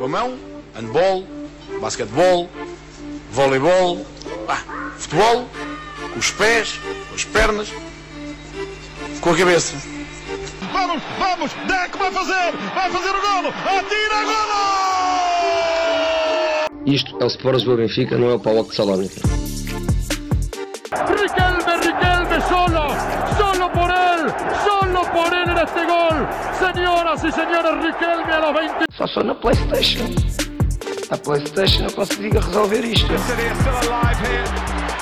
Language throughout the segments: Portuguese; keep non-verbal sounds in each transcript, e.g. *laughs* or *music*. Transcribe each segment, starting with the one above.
Com a mão, handball, basquetebol, voleibol, ah, futebol, com os pés, com as pernas, com a cabeça. Vamos, vamos, Deco vai fazer, vai fazer o golo, atira golo! Isto é o Sport Lisboa Benfica, não é o Paulo de Salónica. Riquelme a los 20. Só sou na Playstation. A Playstation eu consigo resolver isto. City are still alive here.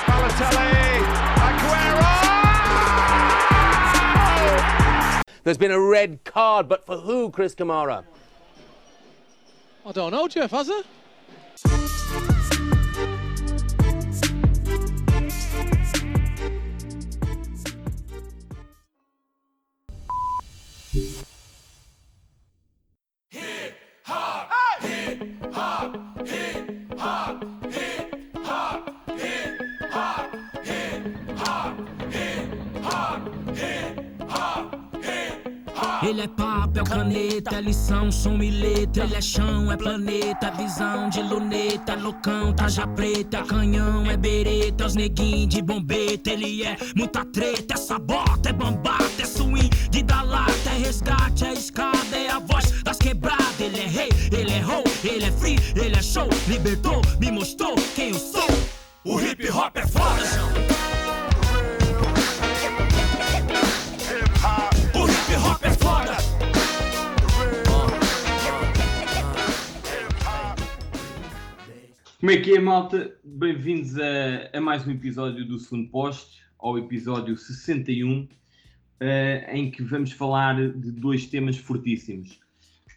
Balotelli, Aguero! There's been a red card, but for who, Chris Kamara? I don't know, Jeff, has it? Ele é papel, caneta, é lição, som e letra. Ele é chão, é planeta, visão de luneta. Loucão, taja preta, canhão, é bereta. Os neguinhos de bombeta. Ele é muita treta, essa bota é bambata, é swing de dar lata. É resgate, é escada, é a voz das quebradas. Ele é rei, ele é roll, ele é free, ele é show. Libertou, me mostrou quem eu sou. O hip hop é foda, Como é que é, malta? Bem-vindos a, a mais um episódio do Segundo Poste, ao episódio 61, eh, em que vamos falar de dois temas fortíssimos.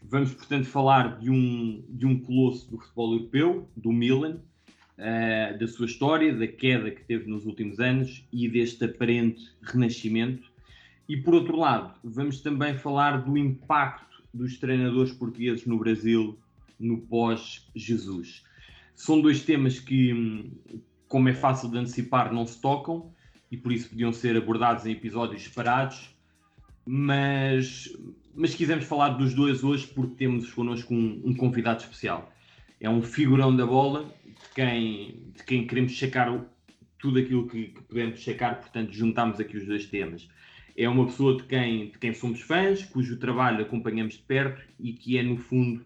Vamos, portanto, falar de um, de um colosso do futebol europeu, do Milan, eh, da sua história, da queda que teve nos últimos anos e deste aparente renascimento. E, por outro lado, vamos também falar do impacto dos treinadores portugueses no Brasil no pós-Jesus. São dois temas que, como é fácil de antecipar, não se tocam e por isso podiam ser abordados em episódios separados, mas, mas quisemos falar dos dois hoje porque temos connosco um, um convidado especial. É um figurão da bola, de quem, de quem queremos checar tudo aquilo que, que podemos checar, portanto juntámos aqui os dois temas. É uma pessoa de quem, de quem somos fãs, cujo trabalho acompanhamos de perto e que é, no fundo,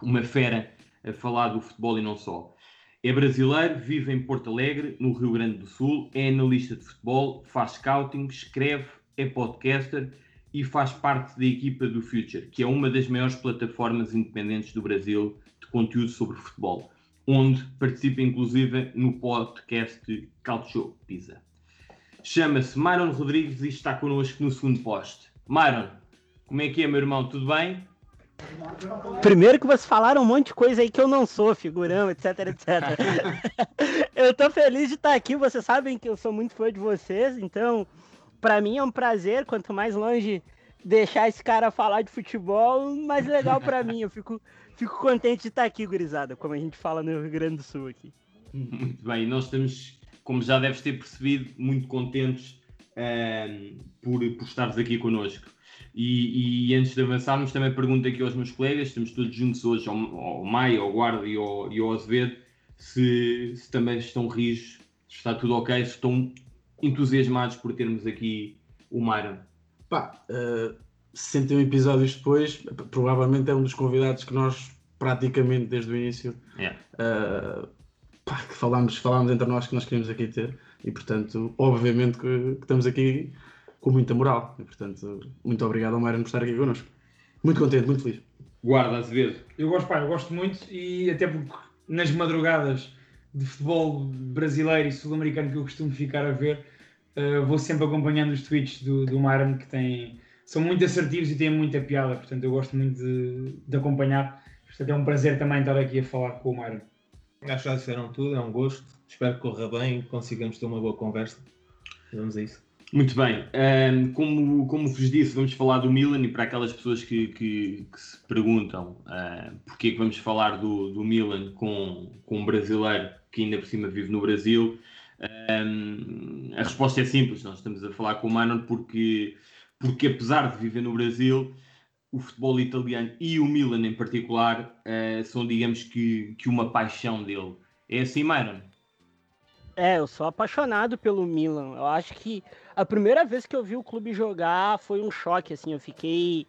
uma fera a falar do futebol e não só. É brasileiro, vive em Porto Alegre, no Rio Grande do Sul, é analista de futebol, faz scouting, escreve, é podcaster e faz parte da equipa do Future, que é uma das maiores plataformas independentes do Brasil de conteúdo sobre futebol, onde participa inclusive no podcast Calcio Pisa. Chama-se Myron Rodrigues e está connosco no segundo poste. Myron, como é que é, meu irmão? Tudo bem? Primeiro que vocês falaram um monte de coisa aí que eu não sou, figurão, etc, etc. *laughs* eu tô feliz de estar aqui, vocês sabem que eu sou muito fã de vocês, então pra mim é um prazer, quanto mais longe deixar esse cara falar de futebol, mais legal pra mim. Eu fico, fico contente de estar aqui, gurizada, como a gente fala no Rio Grande do Sul aqui. Muito bem, nós estamos, como já deves ter percebido, muito contentes ehm, por, por estares aqui connosco. E, e antes de avançarmos, também pergunto aqui aos meus colegas, estamos todos juntos hoje, ao, ao Maio, ao Guarda e ao, e ao Azevedo, se, se também estão rijos, se está tudo ok, se estão entusiasmados por termos aqui o Myron. Pá, uh, 61 episódios depois, provavelmente é um dos convidados que nós, praticamente desde o início, Yeah. uh, pá, que falámos, falámos entre nós que nós queríamos aqui ter. E, portanto, obviamente que, que estamos aqui com muita moral. E, portanto, muito obrigado ao Mário por estar aqui connosco. Muito contente, muito feliz. Guarda, Azevedo. Eu gosto, pá, eu gosto muito e até porque nas madrugadas de futebol brasileiro e sul-americano que eu costumo ficar a ver, eh, vou sempre acompanhando os tweets do, do Myron que têm, são muito assertivos e têm muita piada, portanto eu gosto muito de, de acompanhar. Portanto é um prazer também estar aqui a falar com o Myron. Acho que já disseram tudo, é um gosto. Espero que corra bem e consigamos ter uma boa conversa. Vamos a isso. Muito bem, Ahm, como, como vos disse, vamos falar do Milan e para aquelas pessoas que, que- que se perguntam ah, porque é que vamos falar do, do Milan com, com um brasileiro que ainda por cima vive no Brasil, ahm, a resposta é simples, nós estamos a falar com o Manon porque, porque apesar de viver no Brasil, o futebol italiano e o Milan em particular uh, são, digamos que, que uma paixão dele. É assim, Myron? É, eu sou apaixonado pelo Milan. Eu acho que a primeira vez que eu vi o clube jogar foi um choque, assim. Eu fiquei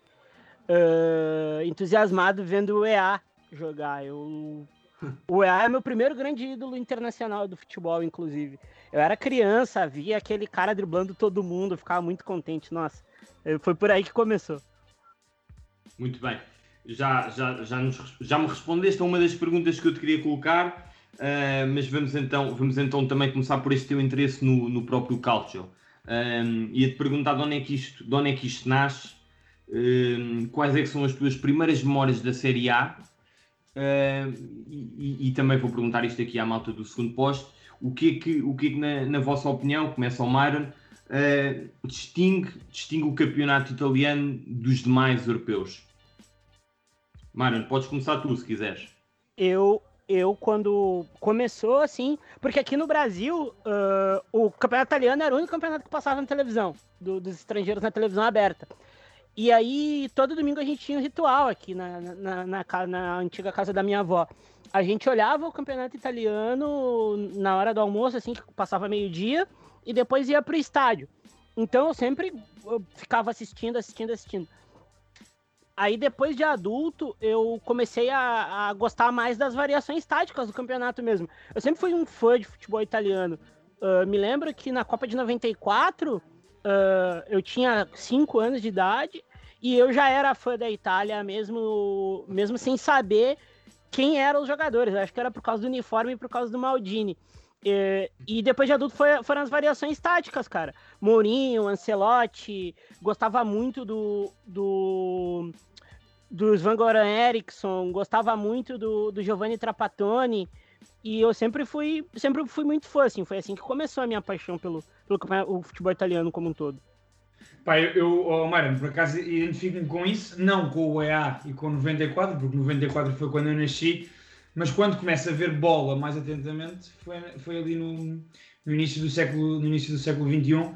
uh, entusiasmado vendo o EA jogar. Eu... *laughs* O EA é meu primeiro grande ídolo internacional do futebol, inclusive. Eu era criança, via aquele cara driblando todo mundo, ficava muito contente. Nossa, foi por aí que começou. Muito bem. Já, já, já, nos, já me respondeste a uma das perguntas que eu te queria colocar, uh, mas vamos então, vamos então também começar por este teu interesse no, no próprio Calcio. Um, Ia-te perguntar de onde é que isto, de onde é que isto nasce, um, quais é que são as tuas primeiras memórias da Série A, uh, e, e, também vou perguntar isto aqui à malta do segundo posto, o que é que, o que, é que na, na vossa opinião, começa ao Myron, uh, distingue, distingue o campeonato italiano dos demais europeus? Myron, podes começar tu se quiseres. Eu, eu quando começou assim, porque aqui no Brasil uh, o campeonato italiano era o único campeonato que passava na televisão, do, dos estrangeiros na televisão aberta. E aí, todo domingo a gente tinha um ritual aqui na, na, na, na, antiga casa da minha avó. A gente olhava o campeonato italiano na hora do almoço, assim, que passava meio-dia, e depois ia pro estádio. Então eu sempre eu ficava assistindo, assistindo, assistindo. Aí depois de adulto, eu comecei a, a, gostar mais das variações táticas do campeonato mesmo. Eu sempre fui um fã de futebol italiano. Uh, me lembro que na Copa de 94, uh, eu tinha 5 anos de idade e eu já era fã da Itália, mesmo, mesmo sem saber quem eram os jogadores. Eu acho que era por causa do uniforme e por causa do Maldini. E, e depois de adulto foi, foram as variações táticas, cara. Mourinho, Ancelotti, gostava muito do, do do Svan Goran Eriksson, gostava muito do, do Giovanni Trapattoni. E eu sempre fui, sempre fui muito fã, assim. Foi assim que começou a minha paixão pelo, pelo o futebol italiano como um todo. Pá, eu, oh, Mário, por acaso identifico-me com isso, não com o EA e com o 94, porque 94 foi quando eu nasci, mas quando começo a ver bola mais atentamente, foi, foi ali no, no, início do século, no início do século XXI,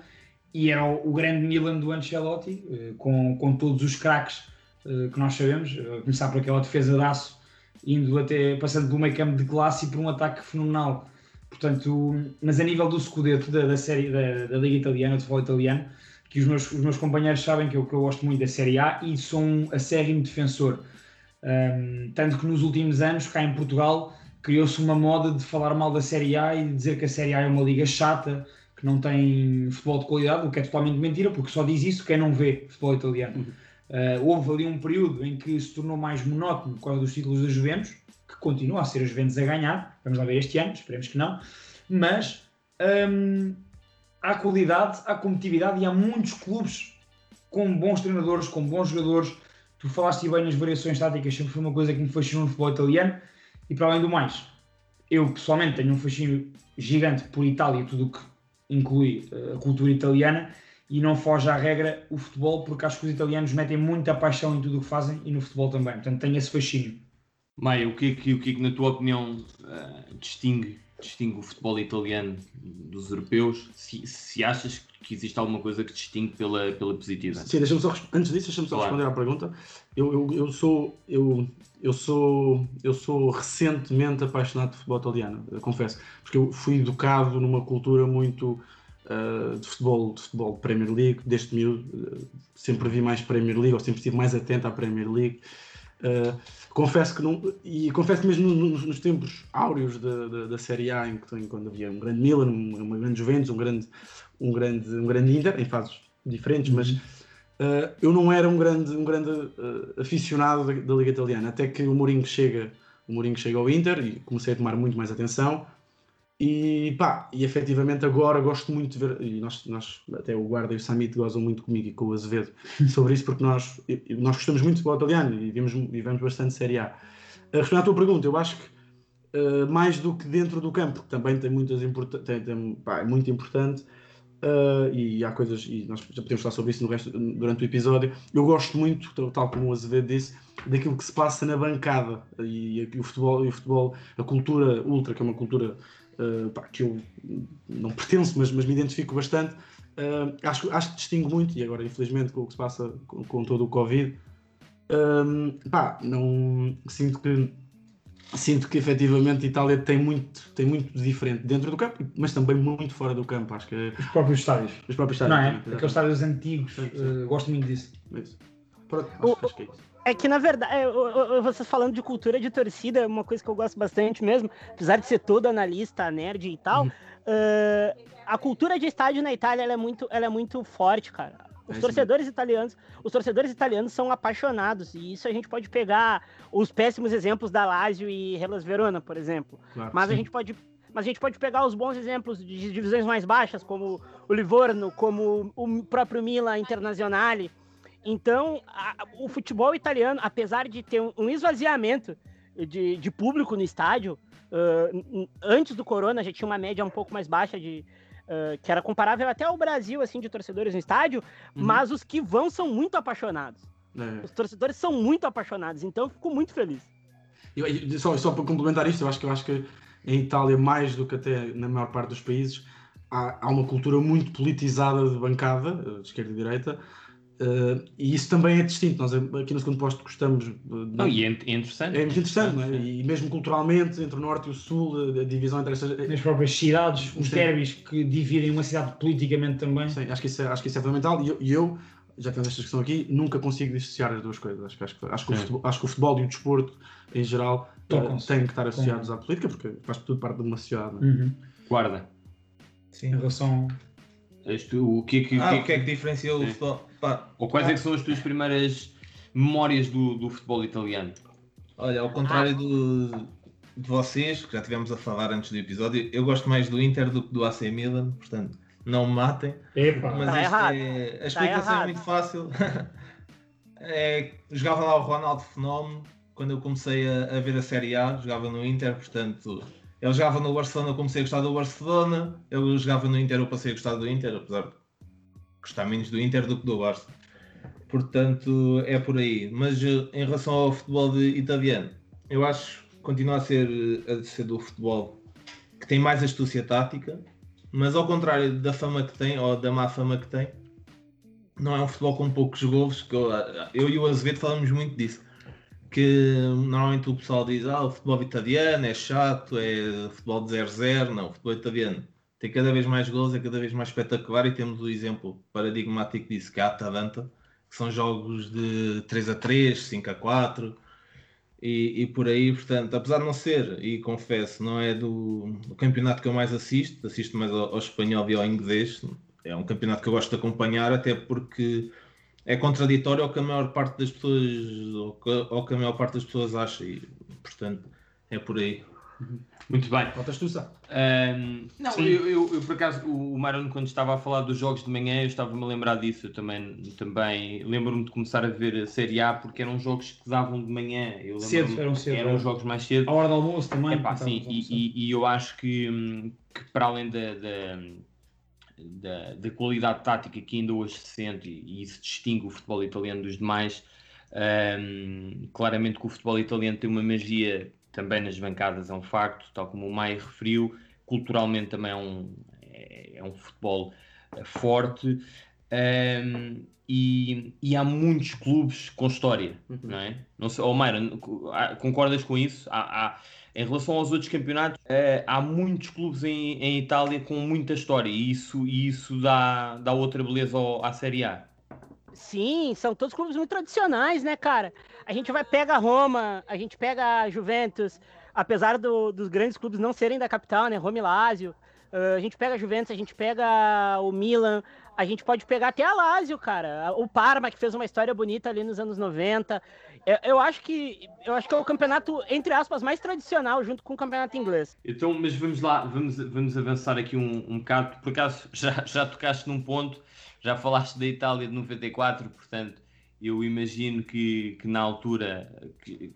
e era o, o grande Milan do Ancelotti, eh, com, com todos os craques que nós sabemos, a começar por aquela defesa de aço, indo até, passando pelo meio campo de classe e por um ataque fenomenal. Portanto, mas a nível do Scudetto, da, da série, da, da Liga Italiana, do futebol italiano, que os meus, os meus companheiros sabem que eu, que eu gosto muito da Série A e sou um acérrimo defensor. Um, tanto que nos últimos anos, cá em Portugal, criou-se uma moda de falar mal da Série A e dizer que a Série A é uma liga chata, que não tem futebol de qualidade, o que é totalmente mentira, porque só diz isso quem não vê futebol italiano. Uh, houve ali um período em que se tornou mais monótono por causa dos títulos da Juventus, que continua a ser a Juventus a ganhar, vamos lá ver este ano, esperemos que não, mas um, há qualidade, há competitividade e há muitos clubes com bons treinadores, com bons jogadores. Tu falaste bem nas variações táticas, sempre foi uma coisa que me fascinou no futebol italiano. E para além do mais, eu pessoalmente tenho um fascínio gigante por Itália, tudo o que inclui eh, a cultura italiana, e não foge à regra o futebol, porque acho que os italianos metem muita paixão em tudo o que fazem e no futebol também. Portanto, tenho esse fascínio. Maia, o que é que, o que, é que na tua opinião, uh, distingue distingue o futebol italiano dos europeus? Se, se achas que existe alguma coisa que distingue pela, pela positiva? Sim, deixa-me só, antes disso, deixa-me só claro. responder à pergunta. Eu, eu, eu, sou, eu, eu, sou, eu sou recentemente apaixonado de futebol italiano, confesso, porque eu fui educado numa cultura muito uh, de futebol, de futebol Premier League, desde miúdo, uh, sempre vi mais Premier League, ou sempre estive mais atento à Premier League. Uh, confesso que não, e confesso que mesmo nos, nos tempos áureos da, da, da, Série A, em que quando havia um grande Milan, uma grande Juventus, um grande, um grande, um grande Inter, em fases diferentes, mas uh, eu não era um grande, um grande uh, aficionado da, da, Liga Italiana, até que o Mourinho chega, o Mourinho chega ao Inter e comecei a tomar muito mais atenção. E pá, e efetivamente agora gosto muito de ver, e nós, nós até o Guarda e o Samit gozam muito comigo e com o Azevedo sobre isso, porque nós, nós gostamos muito de futebol italiano e vimos, e vemos bastante Série A. Uh, respondendo à tua pergunta, eu acho que uh, mais do que dentro do campo, que também tem muitas tem, tem, pá, é muito importante, uh, e há coisas, e nós já podemos falar sobre isso no resto, durante o episódio. Eu gosto muito, tal como o Azevedo disse, daquilo que se passa na bancada e, e o futebol, e o futebol, a cultura ultra, que é uma cultura uh, pá, que eu não pertenço, mas, mas me identifico bastante. Uh, acho, acho que distingo muito, e agora infelizmente com o que se passa com, com todo o Covid, Hum, pá, não sinto que sinto que efetivamente a Itália tem muito, tem muito de diferente dentro do campo, mas também muito fora do campo. Acho que é- Os próprios estádios. Os próprios Não estádios. é? exatamente. Aqueles estádios antigos. eh, gosto muito disso. Isso. Pronto, acho, acho que é isso. É que, na verdade, é, vocês falando de cultura de torcida, é uma coisa que eu gosto bastante mesmo, apesar de ser todo analista, nerd e tal, eh, a cultura de estádio na Itália é, muito, ela é muito forte, cara. Os É torcedores italianos, os torcedores italianos são apaixonados, e isso a gente pode pegar os péssimos exemplos da Lazio e Hellas Verona, por exemplo. Claro, Mas a sim. gente pode mas a gente pode pegar os bons exemplos de divisões mais baixas, como o Livorno, como o próprio Milan Internazionale. Então, a- o futebol italiano, apesar de ter um, um esvaziamento de, de público no estádio, n- antes do Corona já tinha uma média um pouco mais baixa de ah, que era comparável até ao Brasil assim de torcedores no estádio, mas os que vão são muito apaixonados. É. Os torcedores são muito apaixonados, então eu fico muito feliz. Eu- eu- só, só para complementar isto, eu acho que eu acho que em Itália, mais do que até na maior parte dos países, há, há uma cultura muito politizada de bancada, de esquerda e direita, eh, e isso também é distinto. Nós eh, aqui no segundo posto gostamos. eh, de- Não, e é, é interessante. é muito interessante, não é? E mesmo culturalmente, entre o norte e o sul, a, divisão entre essas. Nas próprias cidades, os Sim. derbys que dividem uma cidade politicamente também. Sim, acho que isso é, acho que isso é fundamental. E eu, e eu, já temos esta discussão aqui, nunca consigo dissociar as duas coisas. Acho que, acho que, acho que, o, Sim. futebol, acho que o futebol e o desporto, em geral, Tocam-se. têm que estar associados à política, porque faz tudo parte de uma sociedade. é? Uhum. Guarda. Em relação. Este, o que é que, Ah, o que é que diferenciou o futebol? Pá, Ou quais é que são as tuas primeiras memórias do, do futebol italiano? Olha, ao contrário do- de vocês, que já tivemos a falar antes do episódio, eu gosto mais do Inter do que do AC Milan, portanto, não me matem. Epa. Mas Tá isto errado. é- Tá a explicação é errado. muito fácil. *laughs* É, jogava lá o Ronaldo Fenómeno, quando eu comecei a, a ver a Série A, jogava no Inter, portanto, ele jogava no Barcelona, eu comecei a gostar do Barcelona, ele jogava no Inter, eu passei a gostar do Inter, apesar de gostar menos do Inter do que do Barça. Portanto, é por aí. Mas eh, em relação ao futebol italiano, eu acho que continua a ser, eh, a ser do futebol que tem mais astúcia tática, mas ao contrário da fama que tem, ou da má fama que tem, não é um futebol com poucos golos, que eu, eu e o Azevedo falamos muito disso. Que normalmente o pessoal diz, ah, o futebol italiano é chato, é futebol de 0-0, não, o futebol italiano tem cada vez mais gols, é cada vez mais espetacular e temos o exemplo paradigmático disso, que é a Atalanta, que são jogos de 3 a 3, 5 a 4 e, e por aí, portanto, apesar de não ser, e confesso, não é do, do campeonato que eu mais assisto, assisto mais ao, ao espanhol e ao inglês, é um campeonato que eu gosto de acompanhar, até porque é contraditório ao que a maior parte das pessoas, ao que, ao que a maior parte das pessoas acha, e portanto é por aí. Muito bem. Faltas tu. Ahm, não, eu, eu, eu, por acaso, o, o quando estava a falar dos jogos de manhã, eu estava-me a lembrar disso. Eu também, também lembro-me de começar a ver a Série A porque eram jogos que davam de manhã. Eu Cedo, eram cedo, Eram era. jogos mais cedo. A hora do almoço também. Epá, sim, e, e- e eu acho que, hum, que para além da, da, da, da qualidade tática que ainda hoje se sente, e, e isso distingue o futebol italiano dos demais, hum, claramente que o futebol italiano tem uma magia também nas bancadas, é um facto, tal como o Maia referiu, culturalmente também é um, é, é um futebol eh, forte. hum, e, e há muitos clubes com história, não é? Não sei, oh, Mayra, concordas com isso? Há, há- em relação aos outros campeonatos, eh, há muitos clubes em, em Itália com muita história e isso, e isso dá, dá outra beleza ao- à Série A. Sim, são todos clubes muito tradicionais, né, cara? A gente vai pega Roma, a gente pega Juventus, apesar do- dos grandes clubes não serem da capital, né? Roma e Lazio. ah, a gente pega Juventus, a gente pega o Milan, a gente pode pegar até a Lazio, cara. O Parma, que fez uma história bonita ali nos anos 90. Eu, eu acho que eu acho que é o campeonato, entre aspas, mais tradicional, junto com o campeonato inglês. Então, mas vamos lá, vamos, vamos avançar aqui um, um bocado. Por acaso, já, já tocaste num ponto, já falaste da Itália de 94, portanto, eu imagino que, que na altura que, que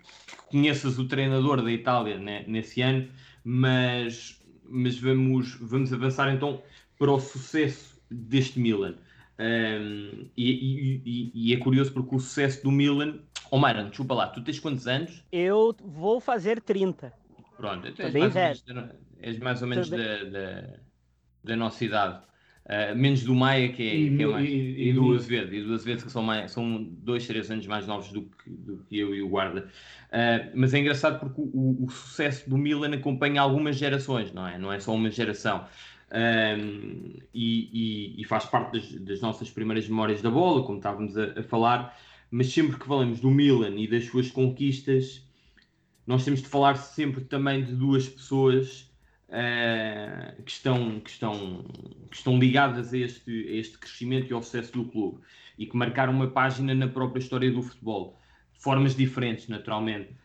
conheças o treinador da Itália né, nesse ano, mas, mas vamos, vamos avançar então para o sucesso deste Milan. Um, e, e- e- é curioso porque o sucesso do Milan. Oh, Myron, desculpa lá, tu tens quantos anos? Eu vou fazer 30. Pronto, então és bem mais, ou velho. menos da, no- és mais ou menos da, da, da nossa idade. Uh, menos do Maia, que é, E que é mais. e- E, e- do Azevedo. E do Azevedo, que são, mais, são dois, três anos mais novos do que, do que eu e o Guarda. Uh, mas é engraçado porque o, o- o sucesso do Milan acompanha algumas gerações, não é? Não é só uma geração. Um, e, e- e faz parte das, das nossas primeiras memórias da bola, como estávamos a, a falar. Mas sempre que falamos do Milan e das suas conquistas, nós temos de falar sempre também de duas pessoas eh, que, estão, que, estão, que estão ligadas a este, a este crescimento e ao sucesso do clube e que marcaram uma página na própria história do futebol, de formas diferentes, naturalmente.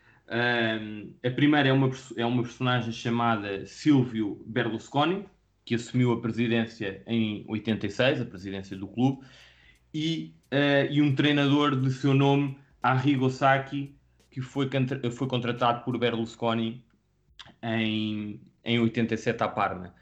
A primeira é uma, é uma personagem chamada Silvio Berlusconi, que assumiu a presidência em 86, a presidência do clube, e, eh, e um treinador de seu nome, Arrigo Sacchi, que foi, foi contratado por Berlusconi em, em 87 à Parma.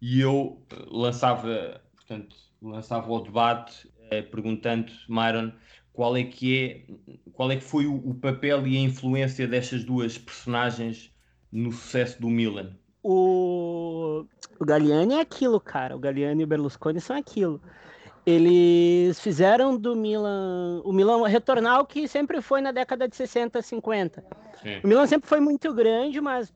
E eu lançava, portanto, lançava o debate eh, perguntando, Myron, qual é que é, qual é que foi o, o papel e a influência destas duas personagens no sucesso do Milan? O, o Galliani é aquilo, cara. O Galliani e o Berlusconi são aquilo. Eles fizeram do Milan o Milan retornar ao que sempre foi na década de 60, 50. Sim. O Milan sempre foi muito grande, mas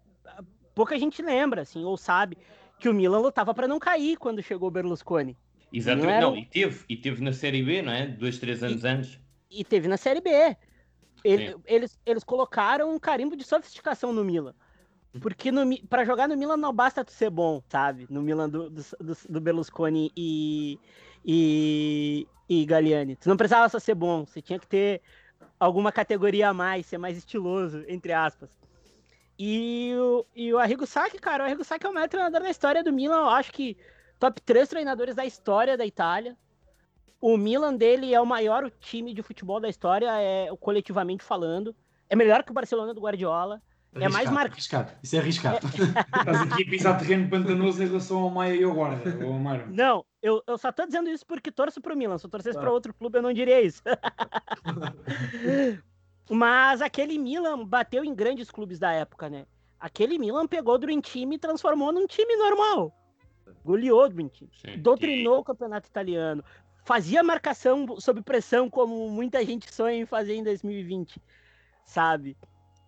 pouca gente lembra, assim, ou sabe que o Milan lutava para não cair quando chegou o Berlusconi. Exatamente, Não era- não, e teve, e teve na Série B, não é? Dois, três anos antes. E teve na Série B. Ele- eles, eles colocaram um carimbo de sofisticação no Milan. Porque pra jogar no Milan não basta tu ser bom, sabe? No Milan do, do, do- do Berlusconi e, e, e Galliani. Tu não precisava só ser bom, você tinha que ter alguma categoria a mais, ser mais estiloso, entre aspas. E o, e o Arrigo Sacchi, cara, o Arrigo Sacchi é o maior treinador da história do Milan, eu acho que top 3 treinadores da história da Itália. O Milan dele é o maior time de futebol da história, é coletivamente falando. É melhor que o Barcelona do Guardiola. É mais Arriscado, marcado. arriscado. Isso é arriscado. *laughs* Estás aqui a pisar terreno pantanoso em relação ao Maia e ao Guarda, ao Amaro. Não, eu, eu só tô dizendo isso porque torço pro Milan. Se eu torcesse Tá. pra outro clube, eu não diria isso. *laughs* Mas aquele Milan bateu em grandes clubes da época, né? Aquele Milan pegou o Dream Team e transformou num time normal. Goleou o Dream Team. Sim. Doutrinou o campeonato italiano. Fazia marcação sob pressão, como muita gente sonha em fazer em 2020. Sabe?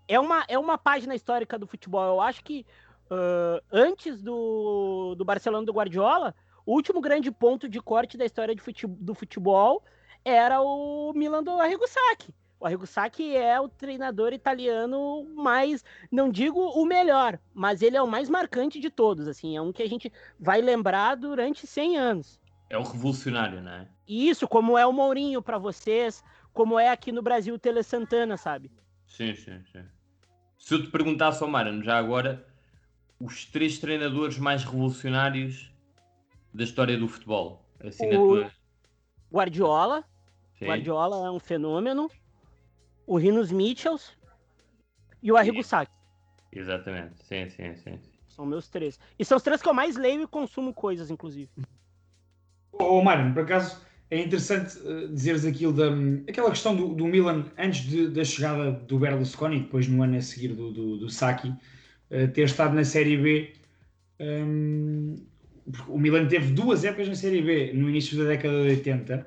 É uma, é uma página histórica do futebol. Eu acho que ah, antes do, do Barcelona do Guardiola, o último grande ponto de corte da história de fute- do futebol era o Milan do Arrigo Sacchi. O Arrigo Sacchi é o treinador italiano mais, não digo o melhor, mas ele é o mais marcante de todos, assim, é um que a gente vai lembrar durante 100 anos. É o revolucionário, é? E isso, como é o Mourinho para vocês, como é aqui no Brasil o Tele Santana, sabe? Sim, sim, sim. Se eu te perguntasse ao Marano, já agora, os três treinadores mais revolucionários da história do futebol, assim na O- tua... Guardiola, Sim. Guardiola é um fenômeno, o Rinos Michels e o Arrigo Sacchi. Exatamente, sim, sim, sim. São meus três. E são os três que eu mais leio e consumo coisas, inclusive. Ô, Mário, por acaso é interessante eh, dizeres aquilo da aquela questão do, do Milan antes de- da chegada do Berlusconi depois no ano a seguir do, do, do Sacchi eh, ter estado na Série B. hum, porque o Milan teve duas épocas na Série B no início da década de 80.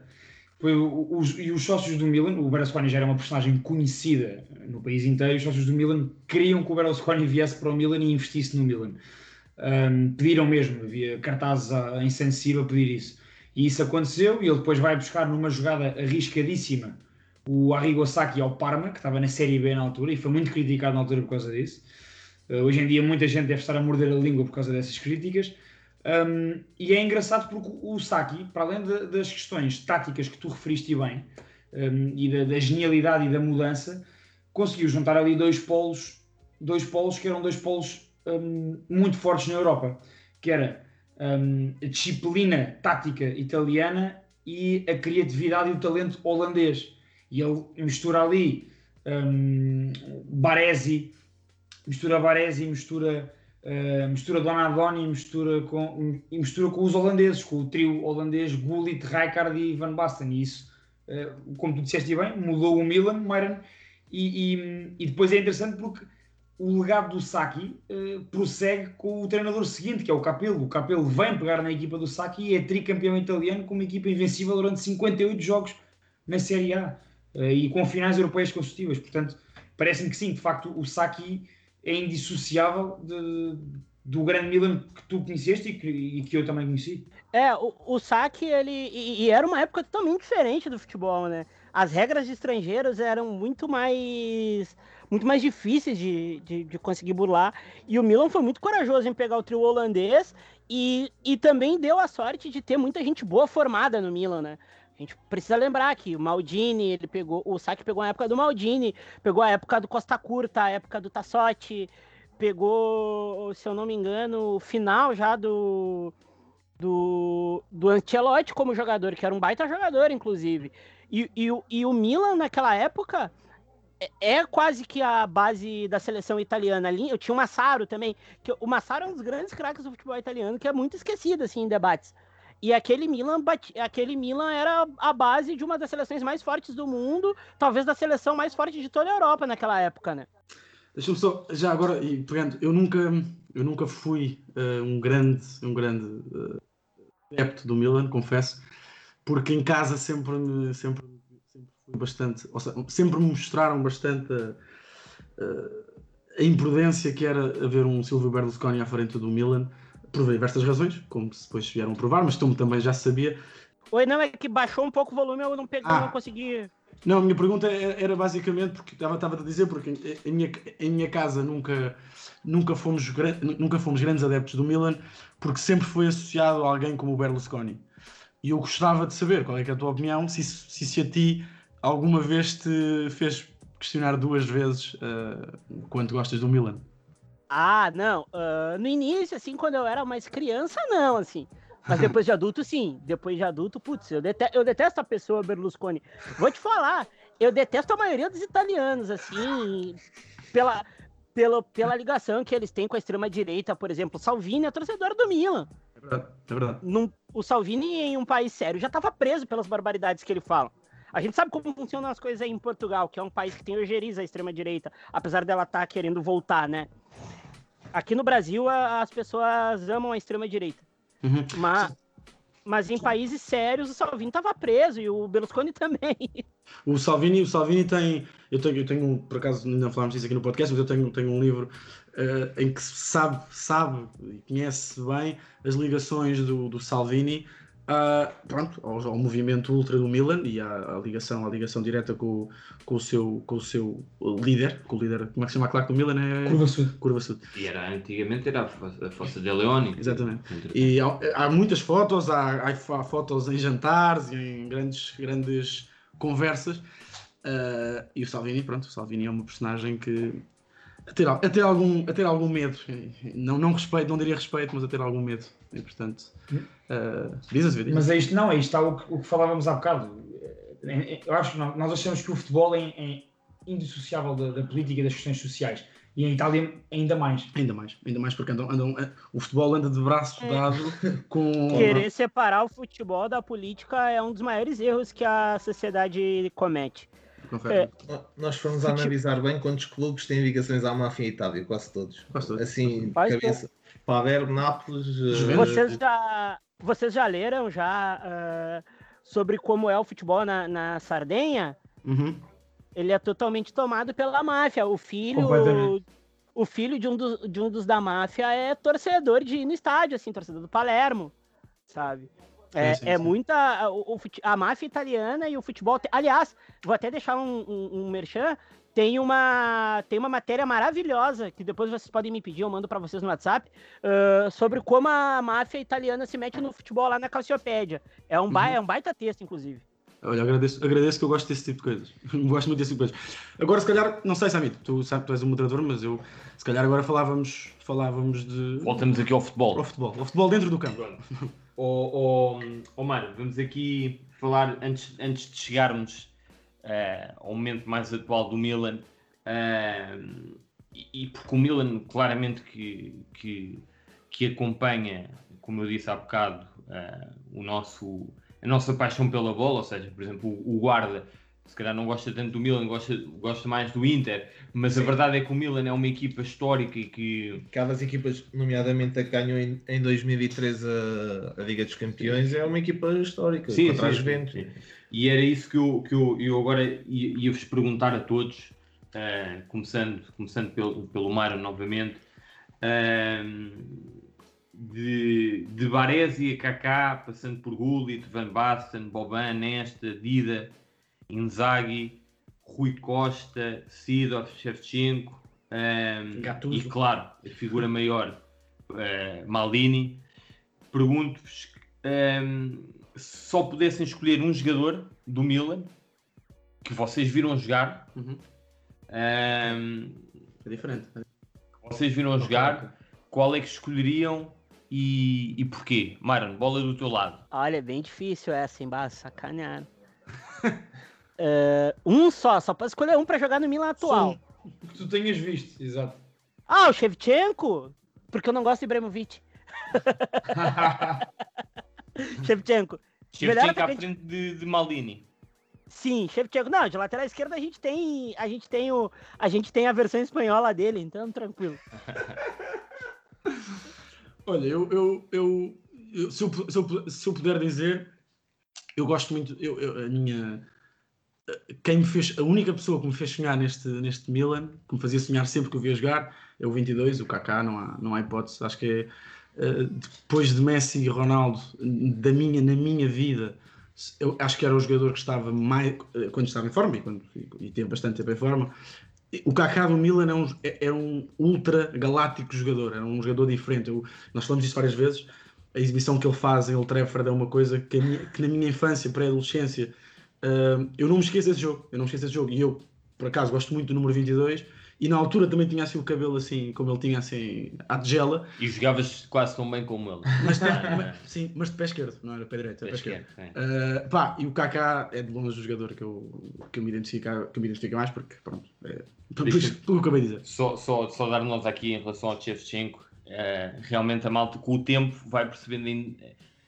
Foi os, e os sócios do Milan, o Berlusconi já era uma personagem conhecida no país inteiro, os sócios do Milan queriam que o Berlusconi viesse para o Milan e investisse no Milan. Um, pediram mesmo, havia cartazes a- em San a pedir isso. E isso aconteceu e ele depois vai buscar numa jogada arriscadíssima o Arrigo Sacchi ao Parma, que estava na Série B na altura e foi muito criticado na altura por causa disso. Uh, hoje em dia muita gente deve estar a morder a língua por causa dessas críticas. Um, e é engraçado porque o Sacchi, para além de- das questões táticas que tu referiste bem, um, e da, da genialidade e da mudança, conseguiu juntar ali dois polos, dois polos que eram dois polos um, muito fortes na Europa, que era um, a disciplina tática italiana e a criatividade e o talento holandês. E ele mistura ali um, Baresi, mistura Baresi, mistura, uh, mistura Donadoni, mistura com, mistura com os holandeses, com o trio holandês Gullit, Rijkaard e Van Basten. E isso, uh, como tu disseste bem, mudou o Milan, Myron, e, e, e depois é interessante porque o legado do Saki uh, prossegue com o treinador seguinte, que é o Capello. O Capello vem pegar na equipa do Saki e é tricampeão italiano com uma equipa invencível durante 58 jogos na Série A uh, e com finais europeias consecutivas. Portanto, parece-me que sim, de facto, o Saki é indissociável de, do grande Milan que tu conheceste e que, e que eu também conheci. É, o, o Saki, ele. E, e, era uma época totalmente diferente do futebol, né? As regras de estrangeiros eram muito mais. Muito mais difíceis de, de, de conseguir burlar. E o Milan foi muito corajoso em pegar o trio holandês e, e também deu a sorte de ter muita gente boa formada no Milan, né? A gente precisa lembrar que o Maldini, ele pegou, o Saki pegou a época do Maldini, pegou a época do Costa Curta, a época do Tassotti, pegou, se eu não me engano, o final já do do, do Ancelotti como jogador, que era um baita jogador, inclusive. E, e, e o Milan, naquela época, é, é quase que a base da seleção italiana ali. Eu tinha o Massaro também, que o Massaro é um dos grandes craques do futebol italiano, que é muito esquecido assim em debates. E aquele Milan, aquele Milan era a base de uma das seleções mais fortes do mundo, talvez da seleção mais forte de toda a Europa naquela época, né? Deixa-me só, já agora, e pegando, eu nunca, eu nunca fui uh, um grande, um grande uh, adepto do Milan, confesso, porque em casa sempre me, sempre, fui bastante, ou seja, sempre me mostraram bastante a, a, imprudência que era haver um Silvio Berlusconi à frente do Milan, por diversas razões, como depois vieram provar, mas como também já sabia. Oi, não, é que baixou um pouco o volume, eu não peguei, ah. não consegui. Não, a minha pergunta era basicamente porque estava, estava a dizer porque em minha, em minha casa nunca, nunca, fomos, nunca fomos grandes adeptos do Milan porque sempre foi associado a alguém como o Berlusconi. E eu gostava de saber qual é, é a tua opinião, se, se, se a ti alguma vez te fez questionar duas vezes uh, quanto gostas do Milan. Ah, não. Uh, no início, assim, quando eu era mais criança, não, assim. Mas *laughs* depois de adulto, sim. Depois de adulto, putz, eu detesto, eu detesto a pessoa Berlusconi. Vou te falar, eu detesto a maioria dos italianos, assim, pela, pela, pela ligação que eles têm com a extrema-direita, por exemplo. Salvini é torcedor do Milan. É verdade, é verdade. Num, o Salvini, em um país sério, já estava preso pelas barbaridades que ele fala. A gente sabe como funcionam as coisas aí em Portugal, que é um país que tem ojeriza a extrema-direita, apesar dela estar tá querendo voltar, né? Aqui no Brasil, a, as pessoas amam a extrema-direita. Uhum. Mas, mas em países sérios o Salvini estava preso e o Berlusconi *laughs* também. O Salvini, o Salvini tem. Eu tenho, eu tenho por acaso não falámos disso aqui no podcast, mas eu tenho, tenho um livro uh, em que sabe, sabe e conhece bem as ligações do, do Salvini uh, pronto, ao, ao, movimento ultra do Milan e à, à, ligação, à ligação direta com, com, o seu, com o seu líder, com o líder, como é que se chama a claque do Milan? É... Curva Sud. Curva Sud. E era, antigamente era a, Fossa de Leone. Exatamente. E há, há, muitas fotos, há, há, fotos em jantares, em grandes, grandes conversas. Uh, e o Salvini, pronto, o Salvini é uma personagem que a ter, a ter, algum, a ter algum medo. Não, não respeito, não diria respeito, mas a ter algum medo. E portanto, uh, diz a Mas é isto, não, é isto está o que, o que falávamos há bocado. É, é, eu acho que nós achamos que o futebol é, é indissociável da, da, política e das questões sociais. E em Itália ainda mais. Ainda mais, ainda mais porque andam, andam, eh, o futebol anda de braço é. dado *laughs* com. Querer separar o futebol da política é um dos maiores erros que a sociedade comete. É. Nós fomos a analisar bem quantos clubes têm ligações à máfia em Itália, quase todos. Quase todos. Assim, cabeça. Palermo, Nápoles. Uh... Vocês, já, vocês já leram já uh, sobre como é o futebol na, na Sardenha? Uhum. Ele é totalmente tomado pela máfia. O filho. O filho de um, dos, de um dos da máfia é torcedor de ir no estádio, assim, torcedor do Palermo, sabe? É, sim, sim, é sim. muita. O, o, a máfia italiana e o futebol. Aliás, vou até deixar um, um, um merchan. Tem uma, tem uma matéria maravilhosa que depois vocês podem me pedir, eu mando para vocês no WhatsApp, uh, sobre como a máfia italiana se mete no futebol lá na Calciopédia. É um, ba, uhum. é um baita texto, inclusive. Olha, agradeço, agradeço que eu gosto desse tipo de coisas. *laughs* gosto muito desse tipo de coisas. Agora, se calhar, não sei, Samit, tu sabes tu és um moderador, mas eu, se calhar, agora falávamos, falávamos de. Voltamos aqui ao futebol. Ao futebol, ao futebol dentro do campo. Oh, oh, vamos aqui falar, antes, antes de chegarmos uh, ao momento mais atual do Milan, uh, e, e, porque o Milan claramente que, que, que acompanha, como eu disse há bocado, uh, o nosso, a nossa paixão pela bola, ou seja, por exemplo, o, o guarda se calhar não gosta tanto do Milan, gosta, gosta mais do Inter, mas a verdade é que o Milan é uma equipa histórica e que. Aquelas equipas, nomeadamente a que ganhou em, em 2003 a, a Liga dos Campeões, é uma equipa histórica Sim, contra sim, sim, Juventus. sim. E era isso que eu, que eu, eu agora ia- ia-vos perguntar a todos, eh, começando, começando pelo, pelo Mário novamente, ehm, de, de Baresi a Kaká, passando por Gullit, Van Basten, Boban, Nesta, Dida, Inzaghi, Rui Costa, Sidorf, Shevchenko ehm, Gattuso. e claro, a figura maior, eh, Maldini. Pergunto-vos ehm, se só pudessem escolher um jogador do Milan que vocês viram jogar, Uhum. ehm, É diferente. que vocês viram jogar, qual é que escolheriam e, e porquê? Myron, bola do teu lado. Olha, é bem difícil essa, hein? Bah, sacaneado. *laughs* É, um só, só pode escolher um pra jogar no Milan atual. Que tu tenhas visto, exato. Ah, o Shevchenko? Porque eu não gosto de Ibrahimovic. *laughs* Shevchenko. Melhor Shevchenko à atacante- frente de, de Maldini. Sim, Shevchenko. Não, de lateral esquerda a gente tem, a gente tem o, a gente tem a versão espanhola dele, então tranquilo. *laughs* Olha, eu, eu, eu, eu- se, eu, se, eu, se eu puder dizer, eu gosto muito. Eu, eu- a minha. Quem me fez, a única pessoa que me fez sonhar neste, neste Milan, que me fazia sonhar sempre que eu via jogar, é o 22, o Kaká, não há, não há hipótese. Acho que é, eh, depois de Messi e Ronaldo, da minha, na minha vida, eu acho que era o jogador que estava mais, eh, quando estava em forma e, quando, e, teve bastante tempo em forma. O Kaká do Milan é um, é- era um ultra galáctico jogador, era um jogador diferente. Eu- nós falamos disso várias vezes. A exibição que ele faz em Old Trafford é uma coisa que, minha- que na minha infância, pré-adolescência, ah, eu não me esqueço desse jogo. Eu não me esqueço desse jogo. E eu, por acaso, gosto muito do número 22. E na altura também tinha assim o cabelo assim, como ele tinha assim, à tigela. E jogavas quase tão bem como ele. Mas, de- mas- sim, mas de pé esquerdo, não era pé direito, era pé esquerdo. esquerdo, Ah, pá, e o Kaká é de longe o jogador que eu, que eu me identifico, que me identifico mais, porque pronto, é, por isso que eu acabei de dizer. Só, só, só dar nós aqui em relação ao Shevchenko, eh, realmente a malta com o tempo vai percebendo,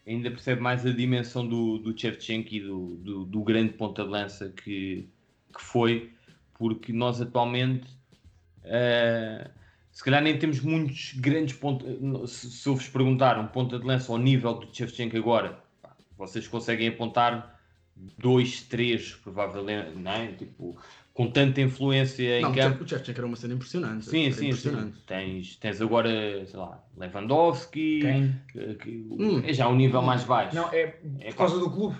ainda percebe mais a dimensão do, do Shevchenko e do, do, do grande ponta de lança que, que foi, porque nós atualmente eh, se calhar nem temos muitos grandes pontos. Se, se eu vos perguntar um ponta de lança ao nível do Shevchenko agora, pá, vocês conseguem apontar dois, três, provavelmente, não é? Tipo, com tanta influência Não, em o campo. O Chefchenko era uma cena impressionante. Sim, sim, sim. impressionante. Tens, tens agora, sei lá, Lewandowski, Quem? que, que- Hum. é já um nível mais baixo. Não, é por causa do clube.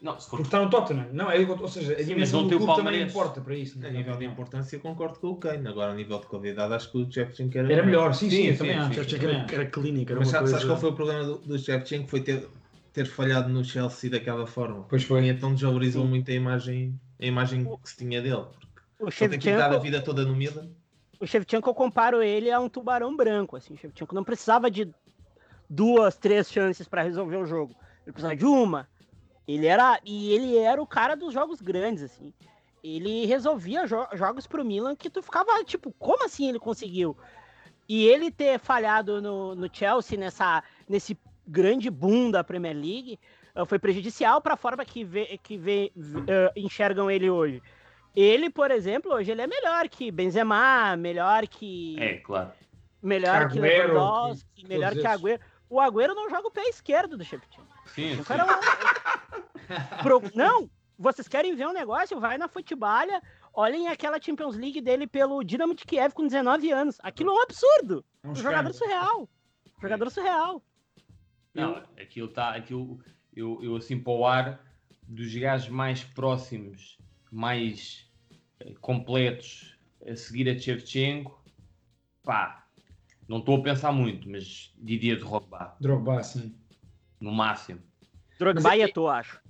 Não, se for Porque está no Tottenham. Não, é, ou seja, a dimensão do clube também importa para isso. A não é? nível de importância, concordo com o Kane. Agora, a nível de qualidade, acho que o Shevchenko era, Era melhor, sim, sim, Sim, sim, também sim. acho. O Shevchenko era, era clínica, era Mas uma sabes, coisa... qual foi o problema do, do Shevchenko? Foi ter, ter falhado no Chelsea daquela forma. Pois foi. E então desvalorizou muito a imagem, a imagem que se tinha dele. O ele tem que dar a Shevchenko, vida toda no Milan. o Shevchenko eu comparo ele a um tubarão branco, assim. O Shevchenko não precisava de duas, três chances para resolver o jogo. Ele precisava de uma. Ele era e ele era o cara dos jogos grandes, assim. Ele resolvia jo- jogos pro Milan que tu ficava tipo, como assim ele conseguiu? E ele ter falhado no, no Chelsea nessa nesse grande boom da Premier League foi prejudicial para a forma que, vê, que vê, eh, enxergam ele hoje. Ele, por exemplo, hoje ele é melhor que Benzema, melhor que É, claro. melhor que Agüero, Lewandowski, que- melhor que. Agüero. O Agüero não joga o pé esquerdo do Shevchenko. Sim, O sim. cara é um- *laughs* Pro- Não, vocês querem ver um negócio? Vai na Futebalha, olhem aquela Champions League dele pelo Dinamo de Kiev com 19 anos. Aquilo é um absurdo. É um jogador surreal. Jogador surreal. Não, aquilo está. Aquilo, eu, eu assim para o ar, dos gajos mais próximos, mais eh, completos a seguir a Shevchenko, pá, não estou a pensar muito, mas Didier de Drogba, Drogba, sim. no máximo. Drogba e é- Eto'o, acho.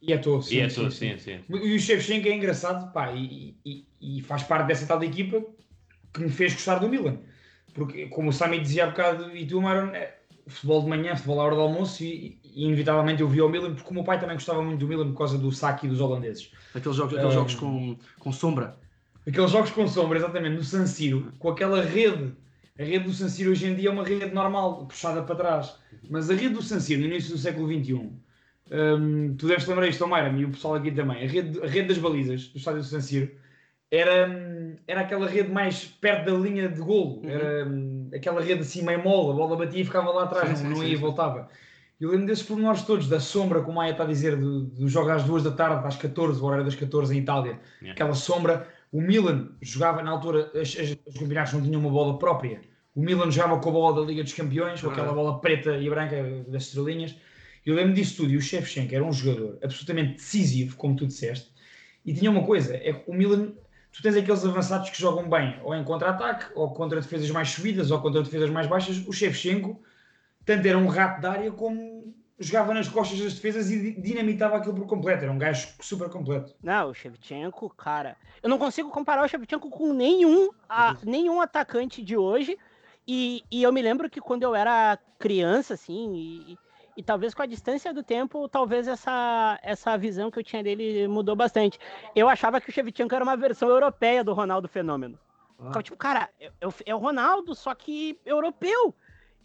E todo, sim, e é sim, sim. sim, sim. E o Shevchenko é engraçado, pá, e, e- e faz parte dessa tal equipa que me fez gostar do Milan. Porque, como o Sami dizia há bocado, e tu, Maron, é, futebol de manhã, futebol à hora do almoço, e, e inevitavelmente eu vi o Milan, porque o meu pai também gostava muito do Milan por causa do saque dos holandeses. Aqueles jogos, aqueles Ah. jogos com, com sombra. Aqueles jogos com sombra, exatamente, no San Siro, com aquela rede. A rede do San Siro hoje em dia é uma rede normal, puxada para trás. Mas a rede do San Siro, no início do século XXI, hum, tu deves lembrar isto, Omaira, e o pessoal aqui também. A rede, a rede das balizas do estádio do San Siro era, hum, era aquela rede mais perto da linha de golo. Uhum. Era hum, aquela rede assim meio mole, a bola batia e ficava lá atrás, Sim, não, sim, não ia e voltava. Eu lembro desses pormenores todos, da sombra, como a Maia está a dizer, do, do jogo às duas da tarde, às 14, o horário das 14 em Itália. Yeah. Aquela sombra. O Milan jogava, na altura, as- as- os campeonatos não tinham uma bola própria. O Milan jogava com a bola da Liga dos Campeões, com aquela bola preta e branca das estrelinhas. Eu lembro disso tudo. E o Shevchenko era um jogador absolutamente decisivo, como tu disseste. E tinha uma coisa, é que o Milan, tu tens aqueles avançados que jogam bem, ou em contra-ataque, ou contra defesas mais subidas, ou contra defesas mais baixas. O Shevchenko, tanto era um rato de área, como jogava nas costas das defesas e di- dinamitava aquilo por completo. Era um gajo super completo. Não, o Shevchenko, cara. Eu não consigo comparar o Shevchenko com nenhum, a- nenhum atacante de hoje. E, e eu me lembro que quando eu era criança, assim, e, e talvez com a distância do tempo, talvez essa, essa visão que eu tinha dele mudou bastante. Eu achava que o Shevchenko era uma versão europeia do Ronaldo Fenômeno. Ficava tipo, cara, é, é o- Ronaldo, só que europeu.